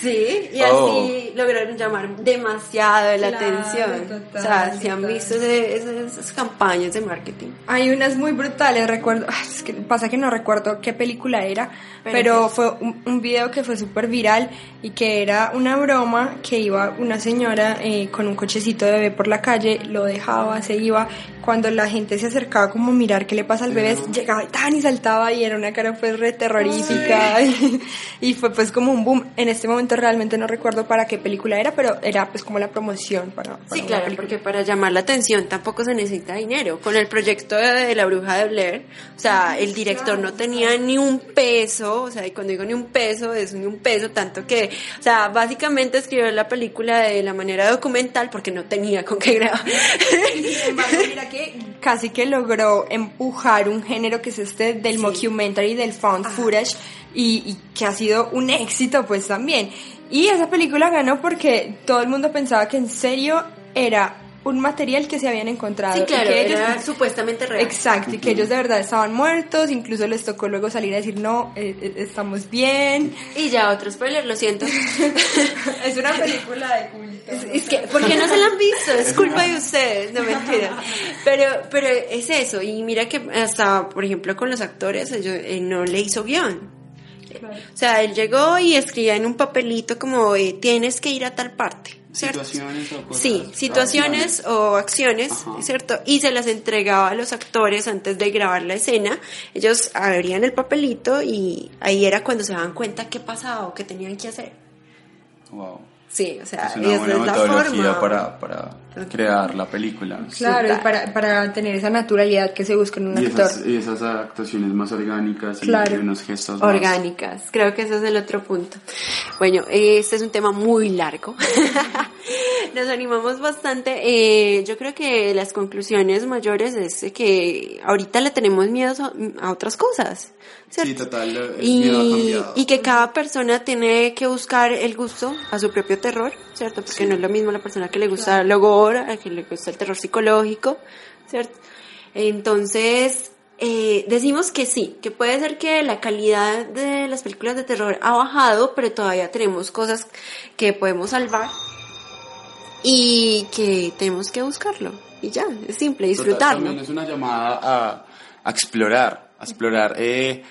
Sí, y Oh. así lograron llamar demasiado la Claro, atención. total, o sea, se han visto esas, campañas de marketing. Hay unas muy brutales, recuerdo, es que pasa que no recuerdo qué película era, Pero pero fue un, un video que fue súper viral y que era una broma que iba una señora eh, con un cochecito de bebé por la calle, lo dejaba, se iba, cuando la gente se acercaba como a mirar qué le pasa al bebé, llegaba y tan y saltaba y era una cara pues re terrorífica y, y fue pues como un boom. En este momento realmente no recuerdo para qué película era, pero era pues como la promoción para, para Sí, claro, película. porque para llamar la atención tampoco se necesita dinero. Con el proyecto de, La Bruja de Blair, o sea, el director no tenía ni un peso, o sea, y cuando digo ni un peso, es ni un peso, tanto que, o sea, básicamente escribió la película de la manera documental porque no tenía con qué grabar. Sin embargo, mira que casi que logró empujar un género que es este del mockumentary, del found footage, y, y que ha sido un éxito pues también. Y esa película ganó porque todo el mundo pensaba que en serio era un material que se habían encontrado. Sí, y claro, que ellos- era supuestamente real. Exacto, y que ellos de verdad estaban muertos, incluso les tocó luego salir a decir, no, eh, eh, estamos bien. Y ya otro spoiler, lo siento. es una película de culto. Es, es que, ¿por qué no se la han visto? Es culpa de ustedes, no mentira. Pero, pero es eso, y mira que hasta, por ejemplo, con los actores, ellos- él no le hizo guion. O sea, él llegó y escribía en un papelito como, eh, tienes que ir a tal parte, ¿cierto? Situaciones o cosas. Sí, situaciones o acciones, Ajá. ¿cierto? Y se las entregaba a los actores antes de grabar la escena. Ellos abrían el papelito y ahí era cuando se daban cuenta qué pasaba o qué tenían que hacer. Wow. Sí, o sea, Es una esa buena es la forma. para, para crear la película. Claro, y para, para tener esa naturalidad que se busca en un Y actor. esas, y esas actuaciones más orgánicas y- Claro. y unos gestos más- orgánicas. Creo que ese es el otro punto. Bueno, este es un tema muy largo. Nos animamos bastante. Eh, yo creo que las conclusiones mayores es que ahorita le tenemos miedo a, otras cosas. ¿cierto? Sí, total, el miedo ha Y, cambiado. y que cada persona tiene que buscar el gusto a su propio terror, ¿cierto? Porque no es lo mismo la persona que le gusta el gore, a que le gusta el terror psicológico, ¿cierto? Entonces, eh, decimos que sí, que puede ser que la calidad de las películas de terror ha bajado, pero todavía tenemos cosas que podemos salvar y que tenemos que buscarlo. Y ya, es simple, disfrutarlo. También es una llamada a, a explorar, a explorar eh,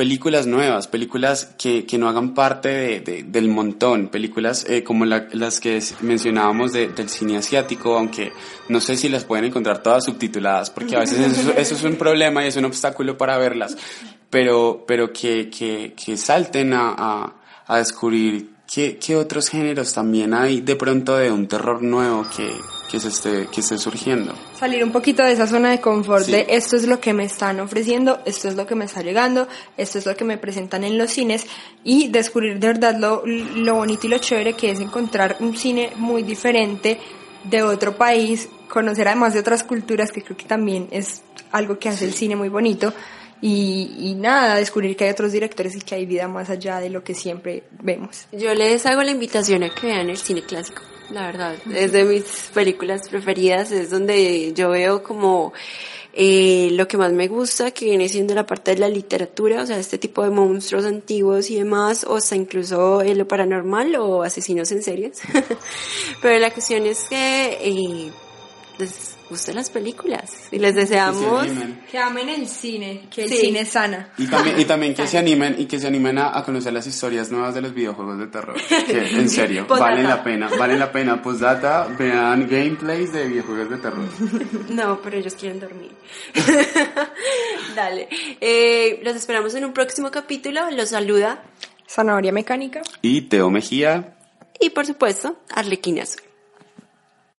películas nuevas, películas que, que no hagan parte de- de- del montón, películas eh, como la- las que mencionábamos de- del cine asiático, aunque no sé si las pueden encontrar todas subtituladas, porque a veces eso, eso es un problema y es un obstáculo para verlas, pero, pero que, que, que salten a, a, a descubrir qué, qué otros géneros también hay de pronto de un terror nuevo que, que, se esté, que esté surgiendo. Salir un poquito de esa zona de confort, Sí. de esto es lo que me están ofreciendo, esto es lo que me está llegando, esto es lo que me presentan en los cines y descubrir de verdad lo, lo bonito y lo chévere que es encontrar un cine muy diferente de otro país, conocer además de otras culturas que creo que también es algo que hace el cine muy bonito y, y nada, descubrir que hay otros directores y que hay vida más allá de lo que siempre vemos. Yo les hago la invitación a que vean el cine clásico, la verdad. Es de mis películas preferidas, es donde yo veo como eh, lo que más me gusta, que viene siendo la parte de la literatura, o sea, este tipo de monstruos antiguos y demás, o hasta incluso eh, lo paranormal o asesinos en series. Pero la cuestión es que... eh, les gusten las películas. Y les deseamos... Que amen el cine, que el cine sana. Y también, y también que se animen y que se animen a, a conocer las historias nuevas de los videojuegos de terror. Que, en serio, valen la pena, valen la pena. Postdata, vean gameplays de videojuegos de terror. No, pero ellos quieren dormir. Dale. Eh, los esperamos en un próximo capítulo. Los saluda Zanahoria mecánica. Y Teo Mejía, y por supuesto, Arlequina Azul.